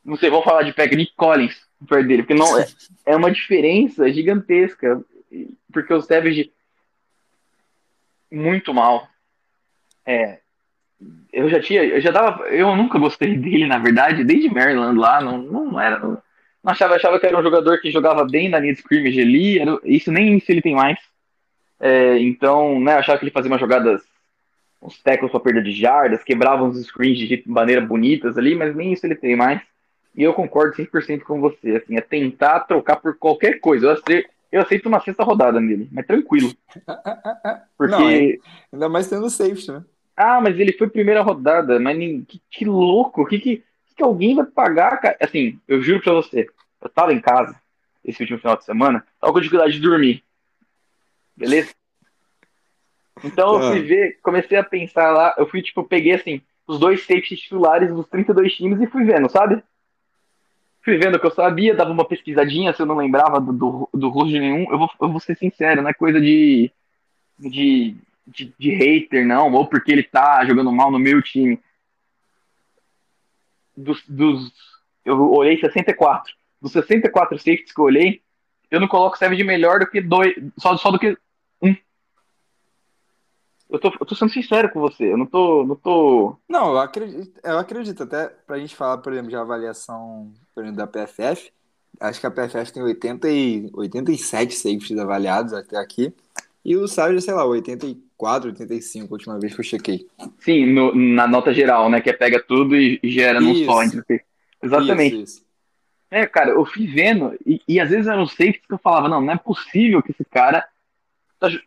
não sei, vamos falar de Packers, Nick Collins, perto dele, porque não, é, é uma diferença gigantesca, porque o Savage muito mal. É, eu já tinha, eu já tava, eu nunca gostei dele, na verdade, desde Maryland lá, não, não era, não, não achava, achava que era um jogador que jogava bem na linha de scrimmage ali, era, isso nem isso ele tem mais. É, então, né, eu achava que ele fazia umas jogadas, uns tackles pra perda de jardas, quebrava uns screens de maneira bonitas ali, mas nem isso ele tem mais. E eu concordo 100% com você, assim, é tentar trocar por qualquer coisa. Eu aceito, eu aceito uma sexta rodada nele, mas tranquilo. Porque Não, Ainda mais tendo safety, né? ah, mas ele foi primeira rodada, mas nem- que, que louco, que, que, que alguém vai pagar, cara? Assim, eu juro pra você, eu tava em casa esse último final de semana, tava com dificuldade de dormir. Beleza? Então eu fui Ah. ver, comecei a pensar lá, eu fui, tipo, peguei assim, os dois safeties titulares dos 32 times e fui vendo, sabe? Fui vendo o que eu sabia, dava uma pesquisadinha, se eu não lembrava do, do, do rosto de nenhum, eu vou, eu vou ser sincero, não é coisa de, de, de, de hater, não, ou porque ele tá jogando mal no meu time. Dos, dos, eu olhei 64. Dos 64 safeties que eu olhei, eu não coloco serve de melhor do que dois, só, só do que um. Eu tô, eu tô sendo sincero com você, eu não tô, não tô Não, eu acredito, eu acredito até pra gente falar, por exemplo, de avaliação por exemplo, da PFF. Acho que a PFF tem 80 e, 87 safeties avaliados até aqui. E o Savage, sei lá, 84, 85, a última vez que eu chequei. Sim, no- na nota geral, né? Que é pega tudo e e gera num só. entre- Exatamente. Isso, isso. É, cara, eu fui vendo, e, e às vezes eram safeties que eu falava, não, não é possível que esse cara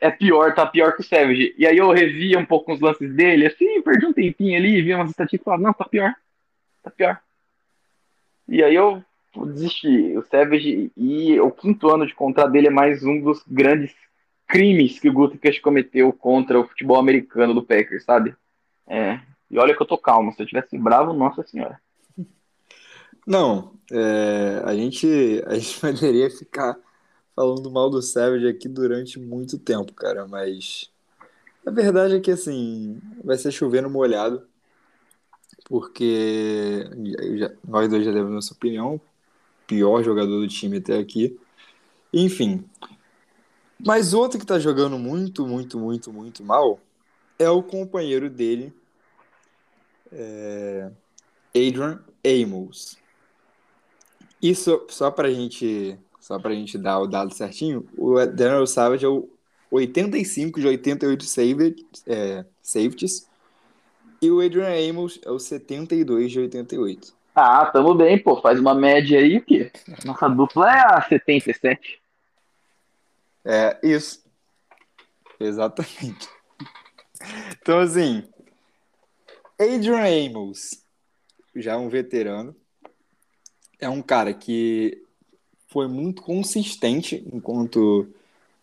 é pior, tá pior que o Savage. E aí eu revia um pouco os lances dele, assim, perdi um tempinho ali, via umas estatísticas e falava, não, tá pior, tá pior. E aí eu desisti. O Savage, e o quinto ano de contrato dele é mais um dos grandes crimes que o Gutekunst cometeu contra o futebol americano do Packers, sabe? É, e olha que eu tô calmo, se eu tivesse bravo, nossa senhora. Não, é, a gente, a gente poderia ficar falando mal do Savage aqui durante muito tempo, cara, mas a verdade é que, assim, vai ser chovendo molhado, porque já, nós dois já demos nossa opinião. Pior jogador do time até aqui. Enfim. Mas outro que tá jogando muito, muito, muito, muito mal é o companheiro dele, é Adrian Amos. Isso, só pra gente, só pra gente dar o dado certinho, o Daniel Savage é o 85 de 88 save, é, safeties e o Adrian Amos é o 72 de 88. Ah, tamo bem, pô. Faz uma média aí, que nossa dupla é a 77. É, isso. Exatamente. Então, assim, Adrian Amos, já um veterano, é um cara que foi muito consistente enquanto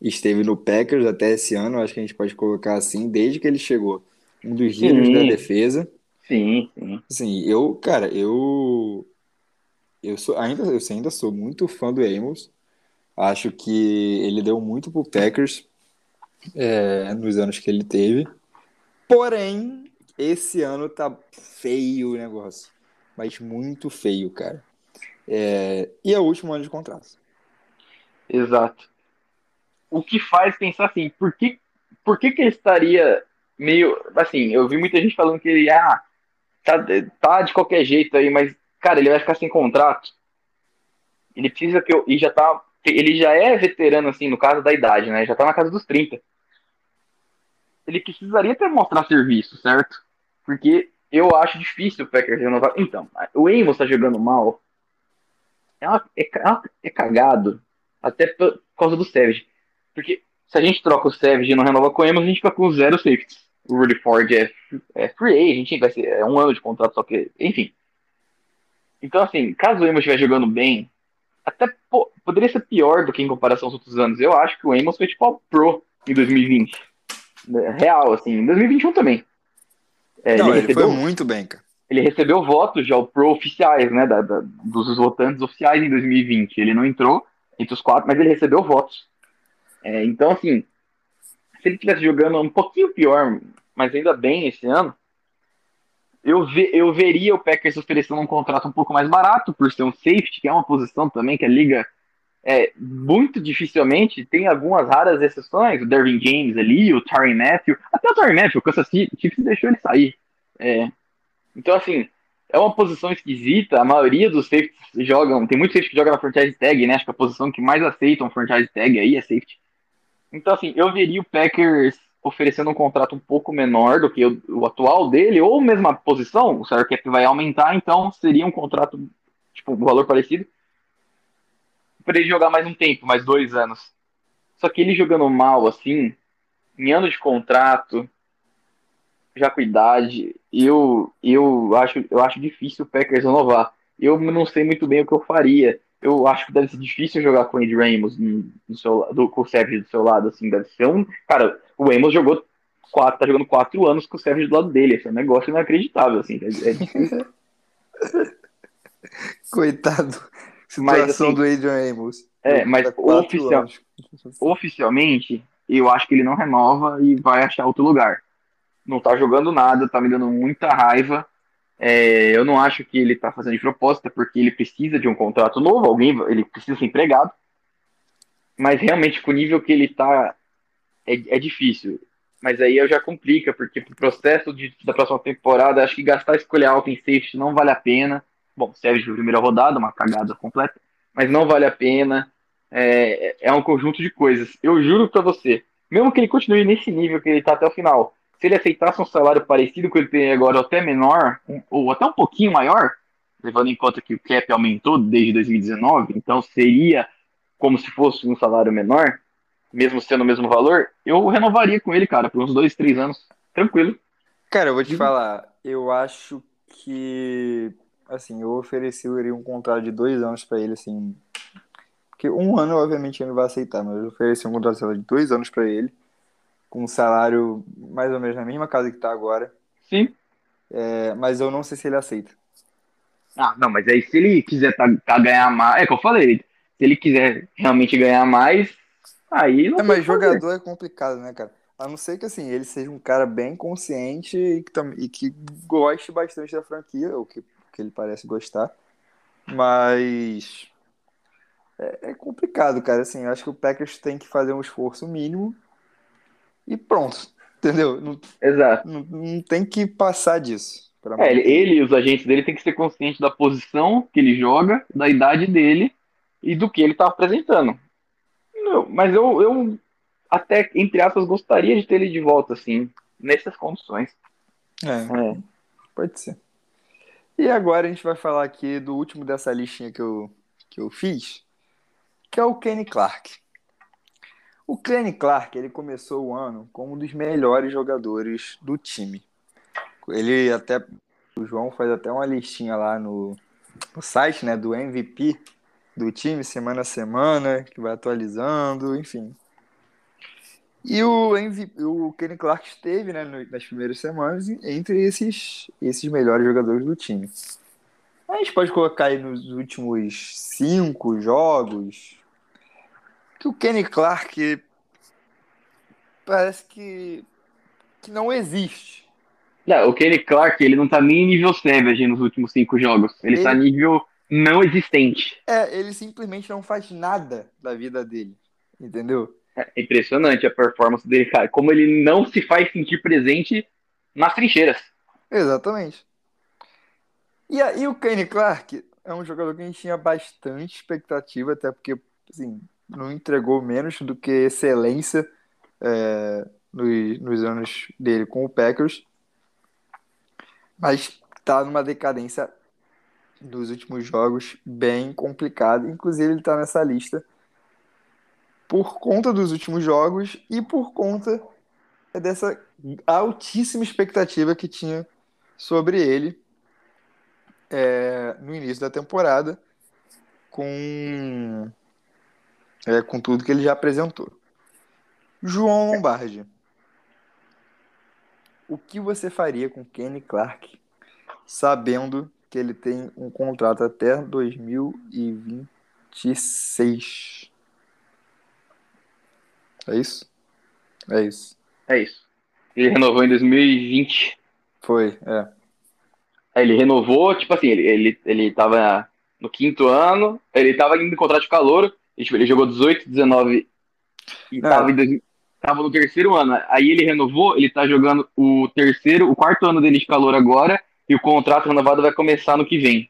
esteve no Packers até esse ano, acho que a gente pode colocar assim, desde que ele chegou. Um dos líderes da defesa. Sim, sim. Assim, eu, cara, eu eu sou ainda eu ainda sou muito fã do Amos. Acho que ele deu muito pro Packers é, nos anos que ele teve. Porém, esse ano tá feio o negócio. Mas muito feio, cara. É, e é o último ano de contrato. Exato. O que faz pensar assim, por que, por que, que ele estaria meio. Assim, eu vi muita gente falando que ele ah, tá, tá de qualquer jeito aí, mas, cara, ele vai ficar sem contrato. Ele precisa que eu. E já tá. Ele já é veterano, assim, no caso da idade, né? Já tá na casa dos 30. Ele precisaria ter mostrar serviço, certo? Porque eu acho difícil o Packers renovar. Então, o Amos tá jogando mal. É, uma, é, é, é cagado. Até por causa do Savage. Porque se a gente troca o Savage e não renova com o Amos, a gente fica com zero safeties. O Rudy Ford é, é free agent, vai ser é um ano de contrato, só que. Enfim. Então, assim, caso o Amos estiver jogando bem, até pô, poderia ser pior do que em comparação aos outros anos. Eu acho que o Amos foi tipo Pro em 2020. Real, assim. Em 2021 também. É, Não, ele, ele foi muito bem, cara. Ele recebeu votos já Pro oficiais, né? Da, da, dos votantes oficiais em 2020. Ele não entrou entre os quatro, mas ele recebeu votos. É, então, assim, se ele estivesse jogando um pouquinho pior, mas ainda bem esse ano, eu, ve, eu veria o Packers oferecendo um contrato um pouco mais barato, por ser um safety, que é uma posição também que a liga é, muito dificilmente tem algumas raras exceções, o Dervin James ali, o Terry Matthew, até o Terry Matthew, o Kansas City deixou ele sair. É, então, assim, é uma posição esquisita, a maioria dos safeties jogam, tem muitos safeties que jogam na franchise tag, né, acho que a posição que mais aceitam franchise tag aí é safety. Então, assim, eu veria o Packers oferecendo um contrato um pouco menor do que o, o atual dele, ou mesma posição, o salary cap vai aumentar, então seria um contrato, tipo, um valor parecido, para ele jogar mais um tempo, mais dois anos. Só que ele jogando mal, assim, em ano de contrato, já com idade, eu, eu, acho, eu acho difícil o Packers renovar. Eu não sei muito bem o que eu faria eu acho que deve ser difícil jogar com o Ed Ramos no seu, do, com o Savage do seu lado, assim, deve ser um. Cara, o Ramos jogou quatro, tá jogando quatro anos com o Savage do lado dele. Esse é um negócio inacreditável, assim. É, é difícil. Coitado. Situação mas, assim, do Adrian Amos. É, mas oficial, oficialmente, eu acho que ele não renova e vai achar outro lugar. Não tá jogando nada, tá me dando muita raiva. É, eu não acho que ele está fazendo de proposta, porque ele precisa de um contrato novo, alguém, ele precisa ser empregado. Mas realmente, com o nível que ele está, é, é difícil. Mas aí eu já complica, porque pro processo de, da próxima temporada, acho que gastar escolher alta em safety não vale a pena. Bom, serve de primeira rodada, uma cagada completa, mas não vale a pena. É, é um conjunto de coisas. Eu juro para você, mesmo que ele continue nesse nível que ele está até o final, se ele aceitasse um salário parecido com o que ele tem agora, ou até menor, ou até um pouquinho maior, levando em conta que o cap aumentou desde 2019, então seria como se fosse um salário menor, mesmo sendo o mesmo valor, eu renovaria com ele, cara, por uns dois, três anos, tranquilo. Cara, eu vou te uhum. falar, eu acho que, assim, eu ofereceria um contrato de dois anos para ele, assim, porque um ano, obviamente, ele não vai aceitar, mas eu ofereci um contrato de dois anos para ele, com um salário mais ou menos na mesma casa que está agora. Sim. É, mas eu não sei se ele aceita. Ah, não, mas aí se ele quiser tá, tá ganhar mais. É que eu falei, se ele quiser realmente ganhar mais, aí não. É, mas jogador é complicado, né, cara? A não ser que assim, ele seja um cara bem consciente e que, e que goste bastante da franquia, ou que, que ele parece gostar. Mas é, é complicado, cara. Assim, eu acho que o Packers tem que fazer um esforço mínimo e pronto. Entendeu? Não, Exato. Não, não tem que passar disso. É, ele, e os agentes dele tem que ser conscientes da posição que ele joga, da idade dele e do que ele tá apresentando. Não, mas eu, eu até, entre aspas, gostaria de ter ele de volta, assim, nessas condições. É, é, pode ser. E agora a gente vai falar aqui do último dessa listinha que eu, que eu fiz, que é o Kenny Clark. O Kenny Clark, ele começou o ano como um dos melhores jogadores do time. Ele até, o João faz até uma listinha lá no, no site, né, do MVP do time, semana a semana, que vai atualizando, enfim. E o, o Kenny Clark esteve né, nas primeiras semanas entre esses, esses melhores jogadores do time. A gente pode colocar aí nos últimos cinco jogos que o Kenny Clark parece que, que não existe. Não, o Kenny Clark ele não tá nem em nível Savage nos últimos cinco jogos. Ele, ele tá nível não existente. É, ele simplesmente não faz nada da vida dele. Entendeu? É impressionante a performance dele, cara. Como ele não se faz sentir presente nas trincheiras. Exatamente. E aí o Kenny Clark é um jogador que a gente tinha bastante expectativa, até porque assim, não entregou menos do que excelência é, nos, nos anos dele com o Packers. Mas tá numa decadência dos últimos jogos bem complicada. Inclusive ele tá nessa lista por conta dos últimos jogos e por conta dessa altíssima expectativa que tinha sobre ele é, no início da temporada, com, é, com tudo que ele já apresentou. João Lombardi, o que você faria com Kenny Clark, sabendo que ele tem um contrato até 2026? É isso? É isso. É isso. Ele renovou em 2020. Foi, é. Ele renovou, tipo assim, ele, ele, ele tava no quinto ano, ele tava indo em contrato de calor, ele, tipo, ele jogou 18, 19 e tava, em, tava no terceiro ano. Aí ele renovou, ele tá jogando o terceiro, o quarto ano dele de calor agora, e o contrato renovado vai começar no que vem.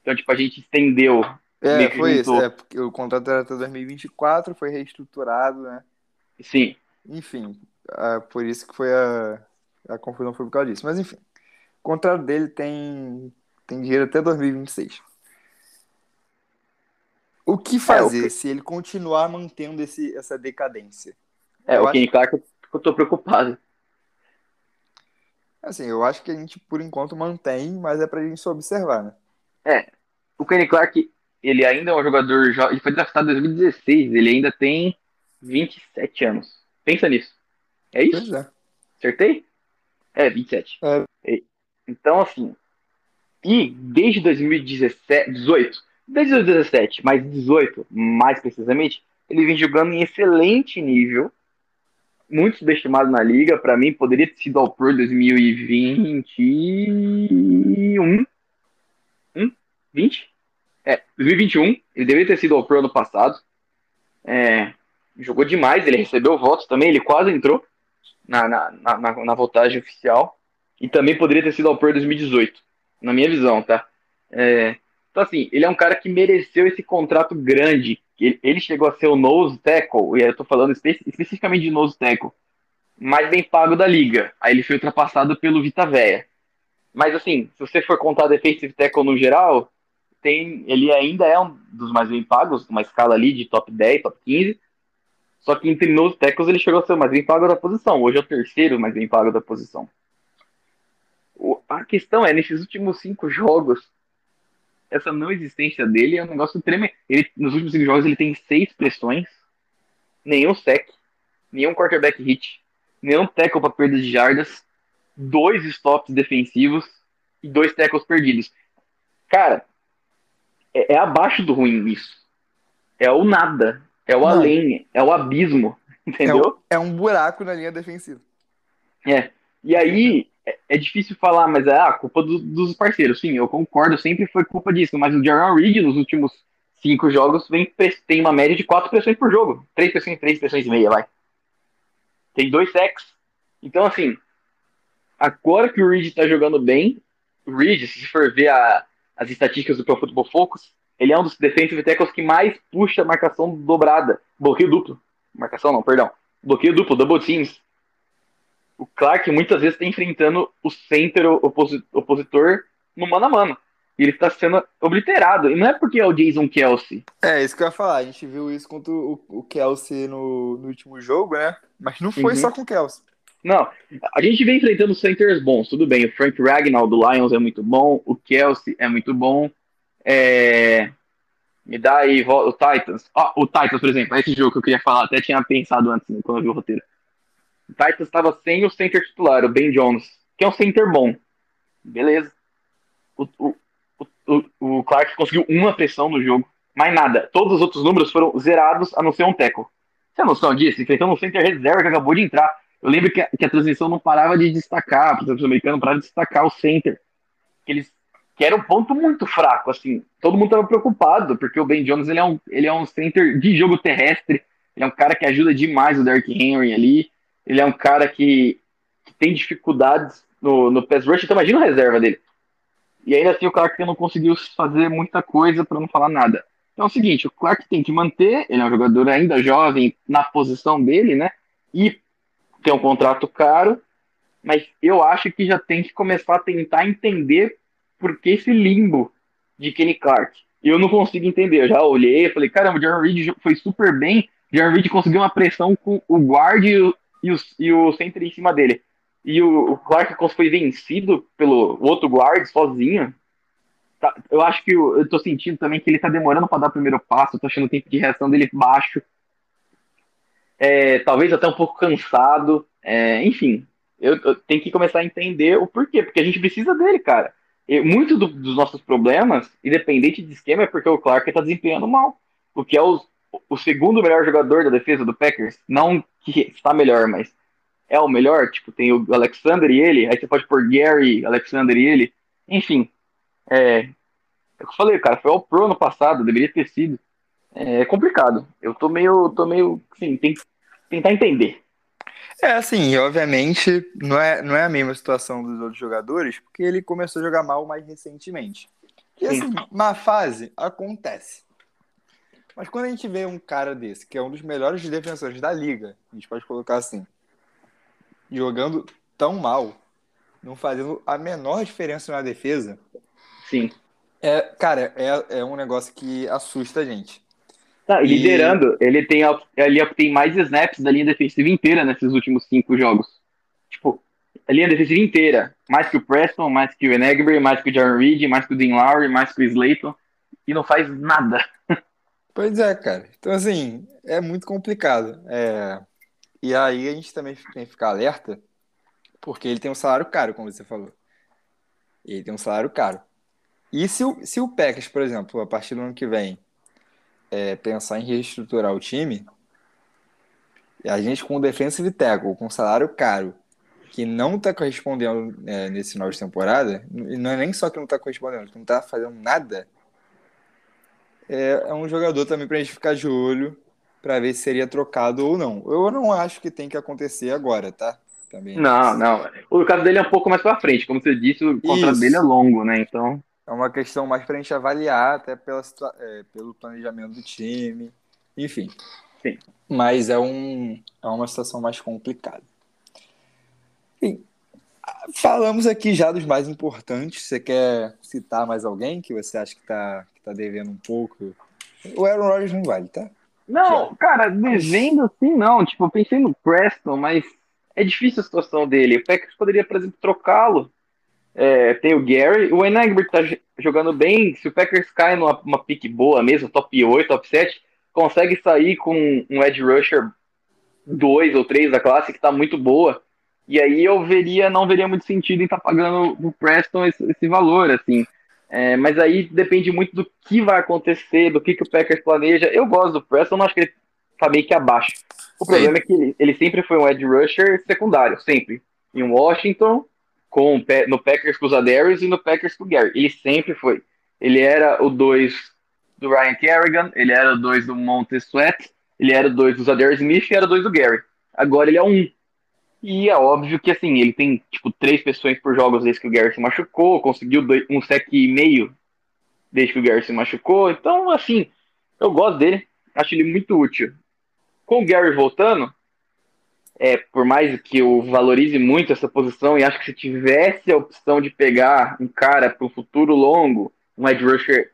Então, tipo, a gente estendeu é, foi isso. É, porque o contrato era até 2024, foi reestruturado, né? Sim. Enfim, é, por isso que foi a, a confusão foi por causa disso. Mas enfim, o contrato dele tem, tem dinheiro até 2026. O que fazer é, o se ele continuar mantendo esse, essa decadência? É, eu o Kenny Clark eu tô preocupado. Assim, eu acho que a gente, por enquanto, mantém, mas é pra gente só observar, né? É, o Kenny Clark, ele ainda é um jogador jovem. Ele foi draftado em 2016. Ele ainda tem 27 anos. Pensa nisso. É isso? Pois é. Acertei? É, 27. É. Então, assim. E desde 2017, 18, desde 2017, mas 18, mais precisamente, ele vem jogando em excelente nível. Muito subestimado na liga. Para mim, poderia ter sido ao Pro 2021. 1? 20? É, 2021, ele deveria ter sido ao Pro ano passado. É, jogou demais, ele recebeu votos também, ele quase entrou na, na, na, na votagem oficial. E também poderia ter sido ao Pro 2018, na minha visão, tá? É, então, assim, ele é um cara que mereceu esse contrato grande. Ele, ele chegou a ser o nose tackle, e eu tô falando espe especificamente de nose tackle, mais bem pago da liga. Aí ele foi ultrapassado pelo Vita Véia. Mas, assim, se você for contar defensive tackle no geral, tem, ele ainda é um dos mais bem pagos, uma escala ali de top 10, top 15. Só que entre nos tackles ele chegou a ser o mais bem pago da posição. Hoje é o terceiro mais bem pago da posição. O, a questão é, nesses últimos cinco jogos, essa não existência dele é um negócio tremendo. Ele, nos últimos cinco jogos ele tem seis pressões, nenhum sec, nenhum quarterback hit, nenhum tackle para perda de jardas, dois stops defensivos e dois tackles perdidos. Cara, é, é, abaixo do ruim isso. É o nada. É o Não. além. É o abismo. Entendeu? É um, é um buraco na linha defensiva. É. E aí, é, é difícil falar, mas é a culpa do, dos parceiros. Sim, eu concordo, sempre foi culpa disso. Mas o Jaron Reed, nos últimos cinco jogos, vem, tem uma média de quatro pressões por jogo. Três pressões, três pressões e meia, vai. Tem dois sacks. Então, assim, agora que o Reed tá jogando bem, o Reed, se for ver a, as estatísticas do Pro Football Focus, ele é um dos defensive tackles que mais puxa marcação dobrada, bloqueio duplo. Marcação não, perdão. Bloqueio duplo, double teams. O Clark muitas vezes está enfrentando o center opositor no mano a mano. E ele está sendo obliterado. E não é porque é o Jason Kelsey. É, isso que eu ia falar. A gente viu isso contra o, o Kelsey no, no último jogo, né? Mas não foi uhum. só com o Kelsey. Não, a gente vem enfrentando centers bons, tudo bem. O Frank Ragnall do Lions é muito bom, o Kelsey é muito bom. É... Me dá aí o Titans. Ah, o Titans, por exemplo, esse jogo que eu queria falar, até tinha pensado antes, né, quando eu vi o roteiro. O Titans estava sem o center titular, o Ben Jones, que é um center bom. Beleza. O, o, o, o Clark conseguiu uma pressão no jogo, mais nada. Todos os outros números foram zerados, a não ser um teco. Você tem noção disso? Enfrentando um center reserva que acabou de entrar. Eu lembro que a, que a transmissão não parava de destacar, o exemplo, americano parava de destacar o center. Que eles que era um ponto muito fraco, assim. Todo mundo estava preocupado, porque o Ben Jones ele é, um, ele é um center de jogo terrestre, ele é um cara que ajuda demais o Derrick Henry ali, ele é um cara que, que tem dificuldades no, no pass rush, então imagina a reserva dele. E ainda assim o Clark não conseguiu fazer muita coisa para não falar nada. Então é o seguinte, o Clark tem que manter, ele é um jogador ainda jovem na posição dele, né? E tem um contrato caro, mas eu acho que já tem que começar a tentar entender por que esse limbo de Kenny Clark. Eu não consigo entender. Eu já olhei falei, caramba, o Jaron Reed foi super bem. Jaron Reed conseguiu uma pressão com o guard e o, e o, center em cima dele. E o, o Clark foi vencido pelo outro guard sozinho. Tá, eu acho que eu, eu tô sentindo também que ele tá demorando para dar o primeiro passo. Eu tô achando o tempo de reação dele baixo. É, talvez até um pouco cansado. É, enfim, eu, eu, tenho que começar a entender o porquê, porque a gente precisa dele, cara. E muito do, dos nossos problemas, independente de esquema, é porque o Clark está desempenhando mal. O que é o, o segundo melhor jogador da defesa do Packers. Não que está melhor, mas é o melhor. Tipo, tem o Alexander e ele. Aí você pode pôr Gary, Alexander e ele. Enfim, é, é o que eu falei, cara. Foi ao Pro no passado, deveria ter sido. É, é complicado. Eu tô meio, tô meio, assim, tem que tentar entender. É, assim, obviamente não é, não é a mesma situação dos outros jogadores, porque ele começou a jogar mal mais recentemente. E assim, má fase acontece. Mas quando a gente vê um cara desse, que é um dos melhores defensores da liga, a gente pode colocar assim, jogando tão mal, não fazendo a menor diferença na defesa. Sim. É, cara, é, é um negócio que assusta a gente. Tá, e liderando, ele tem, ele tem mais snaps da linha defensiva inteira nesses últimos cinco jogos. Tipo, a linha defensiva inteira. Mais que o Preston, mais que o Enegber, mais que o Jaron Reed, mais que o Dean Lowry, mais que o Slayton. E não faz nada. Pois é, cara. Então, assim, é muito complicado. É... E aí a gente também tem que ficar alerta, porque ele tem um salário caro, como você falou. Ele tem um salário caro. E se o, se o Packers, por exemplo, a partir do ano que vem, é, pensar em reestruturar o time, a gente com o defensive tackle, com salário caro, que não está correspondendo é, nesse final de temporada, não é nem só que não está correspondendo, que não está fazendo nada, é, é um jogador também para a gente ficar de olho para ver se seria trocado ou não. Eu não acho que tem que acontecer agora, tá? Também. Não, não. O caso dele é um pouco mais para frente, como você disse, o contrato dele é longo, né? Então é uma questão mais para a gente avaliar, até pela, é, pelo planejamento do time, enfim. Sim. Mas é, um, é uma situação mais complicada. Enfim, falamos aqui já dos mais importantes. Você quer citar mais alguém que você acha que está tá devendo um pouco? O Aaron Rodgers não vale, tá? Não, cara, devendo assim não. Tipo, eu pensei no Preston, mas é difícil a situação dele. O Packers poderia, por exemplo, trocá-lo é, tem o Gary. O Enagbert tá jogando bem. Se o Packers cai numa uma pique boa mesmo, top 8, top 7, consegue sair com um edge rusher 2 ou 3 da classe que tá muito boa. E aí eu veria, não veria muito sentido em estar tá pagando o Preston esse, esse valor, assim. É, mas aí depende muito do que vai acontecer, do que, que o Packers planeja. Eu gosto do Preston, não acho que ele tá meio que abaixo. O problema é que ele, ele sempre foi um edge rusher secundário, sempre. Em Washington, com, no Packers com os Adarius e no Packers com o Gary. Ele sempre foi. Ele era o 2 do Ryan Kerrigan, ele era o 2 do Montez Sweat, ele era o 2 dos Adarius Smith e era o 2 do Gary. Agora ele é um. E é óbvio que assim, ele tem tipo três pessoas por jogos desde que o Gary se machucou, conseguiu dois, um sec e meio desde que o Gary se machucou. Então, assim, eu gosto dele, acho ele muito útil. Com o Gary voltando, é, por mais que eu valorize muito essa posição e acho que se tivesse a opção de pegar um cara para o futuro longo, um edge rusher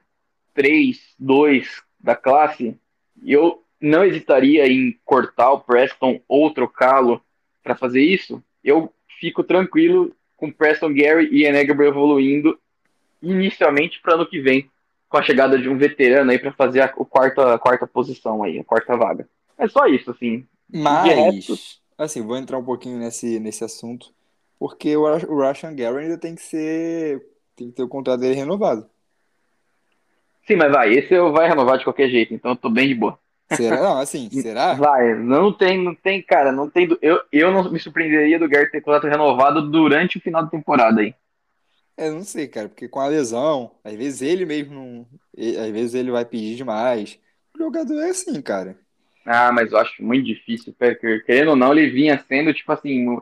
3, 2 da classe, eu não hesitaria em cortar o Preston ou trocá-lo para fazer isso. Eu fico tranquilo com Preston Gary e Enegber evoluindo inicialmente para ano que vem, com a chegada de um veterano aí para fazer a, a, quarta, a quarta posição aí, a quarta vaga. É só isso, assim. Mas, resto... assim, vou entrar um pouquinho nesse, nesse assunto, porque o, o Russian Gary ainda tem que ser, tem que ter o contrato dele renovado. Sim, mas vai, esse eu vai renovar de qualquer jeito, então eu tô bem de boa. Será? Não, assim, será? Vai, não tem, não tem, cara, não tem. Eu, eu não me surpreenderia do Gary ter contrato renovado durante o final da temporada aí. É, não sei, cara, porque com a lesão, às vezes ele mesmo não. Às vezes ele vai pedir demais. O jogador é assim, cara. Ah, mas eu acho muito difícil, porque querendo ou não, ele vinha sendo, tipo assim,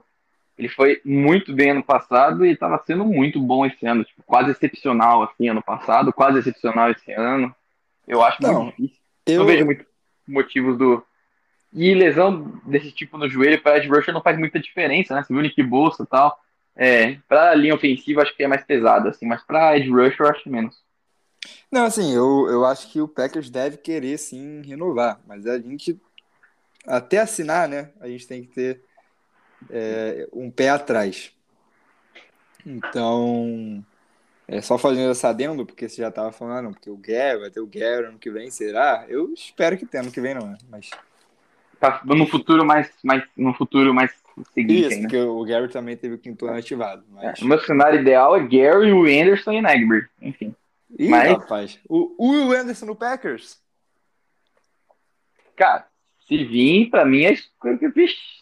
ele foi muito bem ano passado e estava sendo muito bom esse ano, tipo, quase excepcional, assim, ano passado, quase excepcional esse ano. Eu acho não, muito difícil. Eu... Não vejo muito motivos do. E lesão desse tipo no joelho para Ed Rusher não faz muita diferença, né? Você viu o Nick Bolsa e tal. É, pra linha ofensiva acho que é mais pesado, assim, mas pra Ed Rusher eu acho menos. Não, assim, eu, eu acho que o Packers deve querer sim renovar, mas a gente, até assinar, né, a gente tem que ter é, um pé atrás. Então, é só fazendo essa adendo, porque você já estava falando, ah, não, porque o Gary, vai ter o Gary ano que vem, será? Eu espero que tenha ano que vem, não, né? Mas. Tá no futuro mais, mais, no futuro mais seguinte. Isso, porque o Gary também teve o quinto ano ativado. Mas... É, o meu cenário ideal é Gary, o Anderson e Nagby, enfim. Ih, mas... rapaz, o, o Anderson no Packers? Cara, se vir, pra mim, é...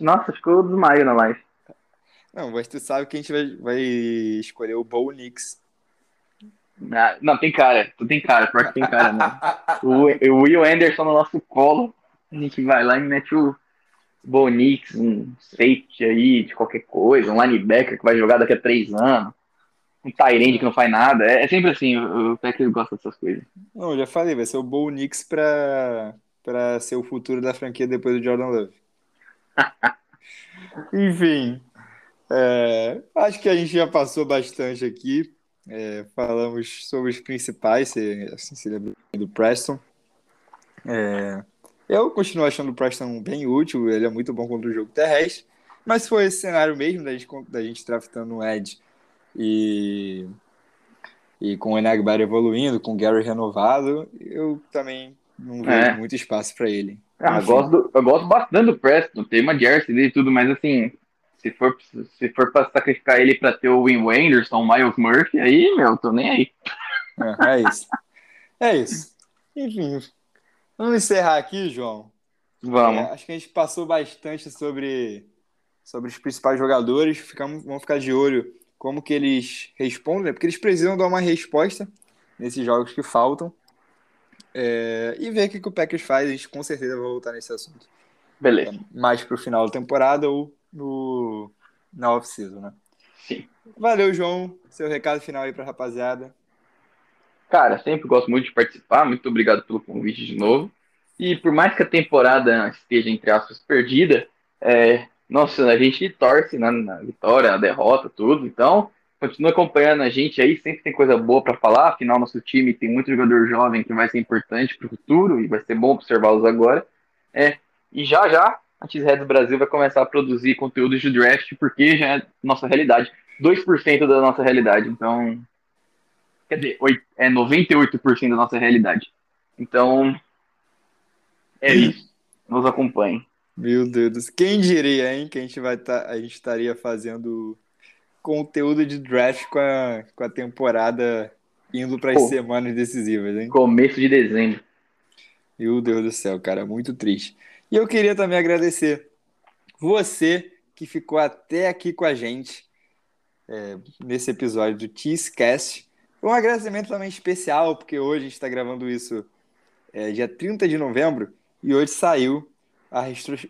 nossa, ficou desmaio na live. Não, mas tu sabe que a gente vai, vai escolher o Bo Nix não, tem cara, tu tem cara, pior que tem cara, né? o, o Will Anderson no nosso colo, a gente vai lá e mete o Bonix, um safety aí de qualquer coisa, um linebacker que vai jogar daqui a três anos, um Tyrande que não faz nada. É, é sempre assim, o, o Packers gosta dessas coisas. Não, eu já falei, vai ser o Bonix pra, pra ser o futuro da franquia depois do Jordan Love. Enfim, é, acho que a gente já passou bastante aqui. É, falamos sobre os principais, assim, se do Preston. É, eu continuo achando o Preston bem útil, ele é muito bom contra o jogo terrestre, mas foi esse cenário mesmo da gente, da gente draftando um Ed e, e com o Enagbar evoluindo, com o Gary renovado, eu também não vejo é. muito espaço para ele. Ah, eu, gosto eu gosto bastante do Preston, tem uma jersey dele e tudo, mas assim, se for, se for pra sacrificar ele pra ter o Win Wenderson, o Miles Murphy, aí, meu, tô nem aí. É, é isso. É isso. Enfim, vamos encerrar aqui, João. Vamos. É, acho que a gente passou bastante sobre, sobre os principais jogadores. Ficamos, vamos ficar de olho como que eles respondem, né? porque eles precisam dar uma resposta nesses jogos que faltam. É, e ver o que, que o Packers faz. A gente com certeza vai voltar nesse assunto. Beleza. Mais pro final da temporada ou no, na off-season, né? Sim. Valeu, João. Seu recado final aí pra rapaziada. Cara, sempre gosto muito de participar. Muito obrigado pelo convite de novo. E por mais que a temporada esteja, entre aspas, perdida, é, nossa, a gente torce né, na vitória, na derrota, tudo. Então, continua acompanhando a gente aí. Sempre tem coisa boa para falar. Afinal, nosso time tem muito jogador jovem que vai ser importante para o futuro e vai ser bom observá-los agora. É, e já já a Cheeseheads Brasil vai começar a produzir conteúdos de draft, porque já é nossa realidade. 2% da nossa realidade, então. Quer dizer, é 98% da nossa realidade. Então. É isso. Nos acompanhe. Meu Deus, quem diria, hein, que a gente vai tá, a gente estaria fazendo conteúdo de draft com a, com a temporada indo para as semanas decisivas, hein? Começo de dezembro. Meu Deus do céu, cara, muito triste. E eu queria também agradecer você que ficou até aqui com a gente é, nesse episódio do Cheesecast. Um agradecimento também especial, porque hoje a gente está gravando isso é, dia 30 de novembro e hoje saiu a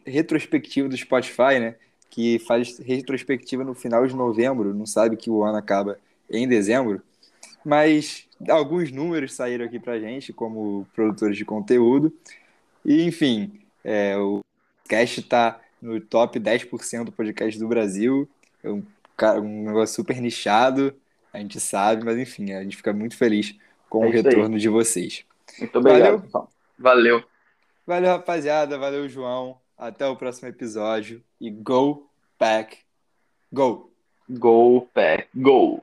retrospectiva do Spotify, né? Que faz retrospectiva no final de novembro, não sabe que o ano acaba em dezembro. Mas alguns números saíram aqui pra gente, como produtores de conteúdo. E, enfim, é, o cast está no top 10% do podcast do Brasil. É um, um negócio super nichado, a gente sabe, mas enfim, a gente fica muito feliz com é o retorno aí. de vocês. Muito obrigado, Valeu. Valeu. Valeu, rapaziada. Valeu, João. Até o próximo episódio. E go, pack, go. Go, pack, go.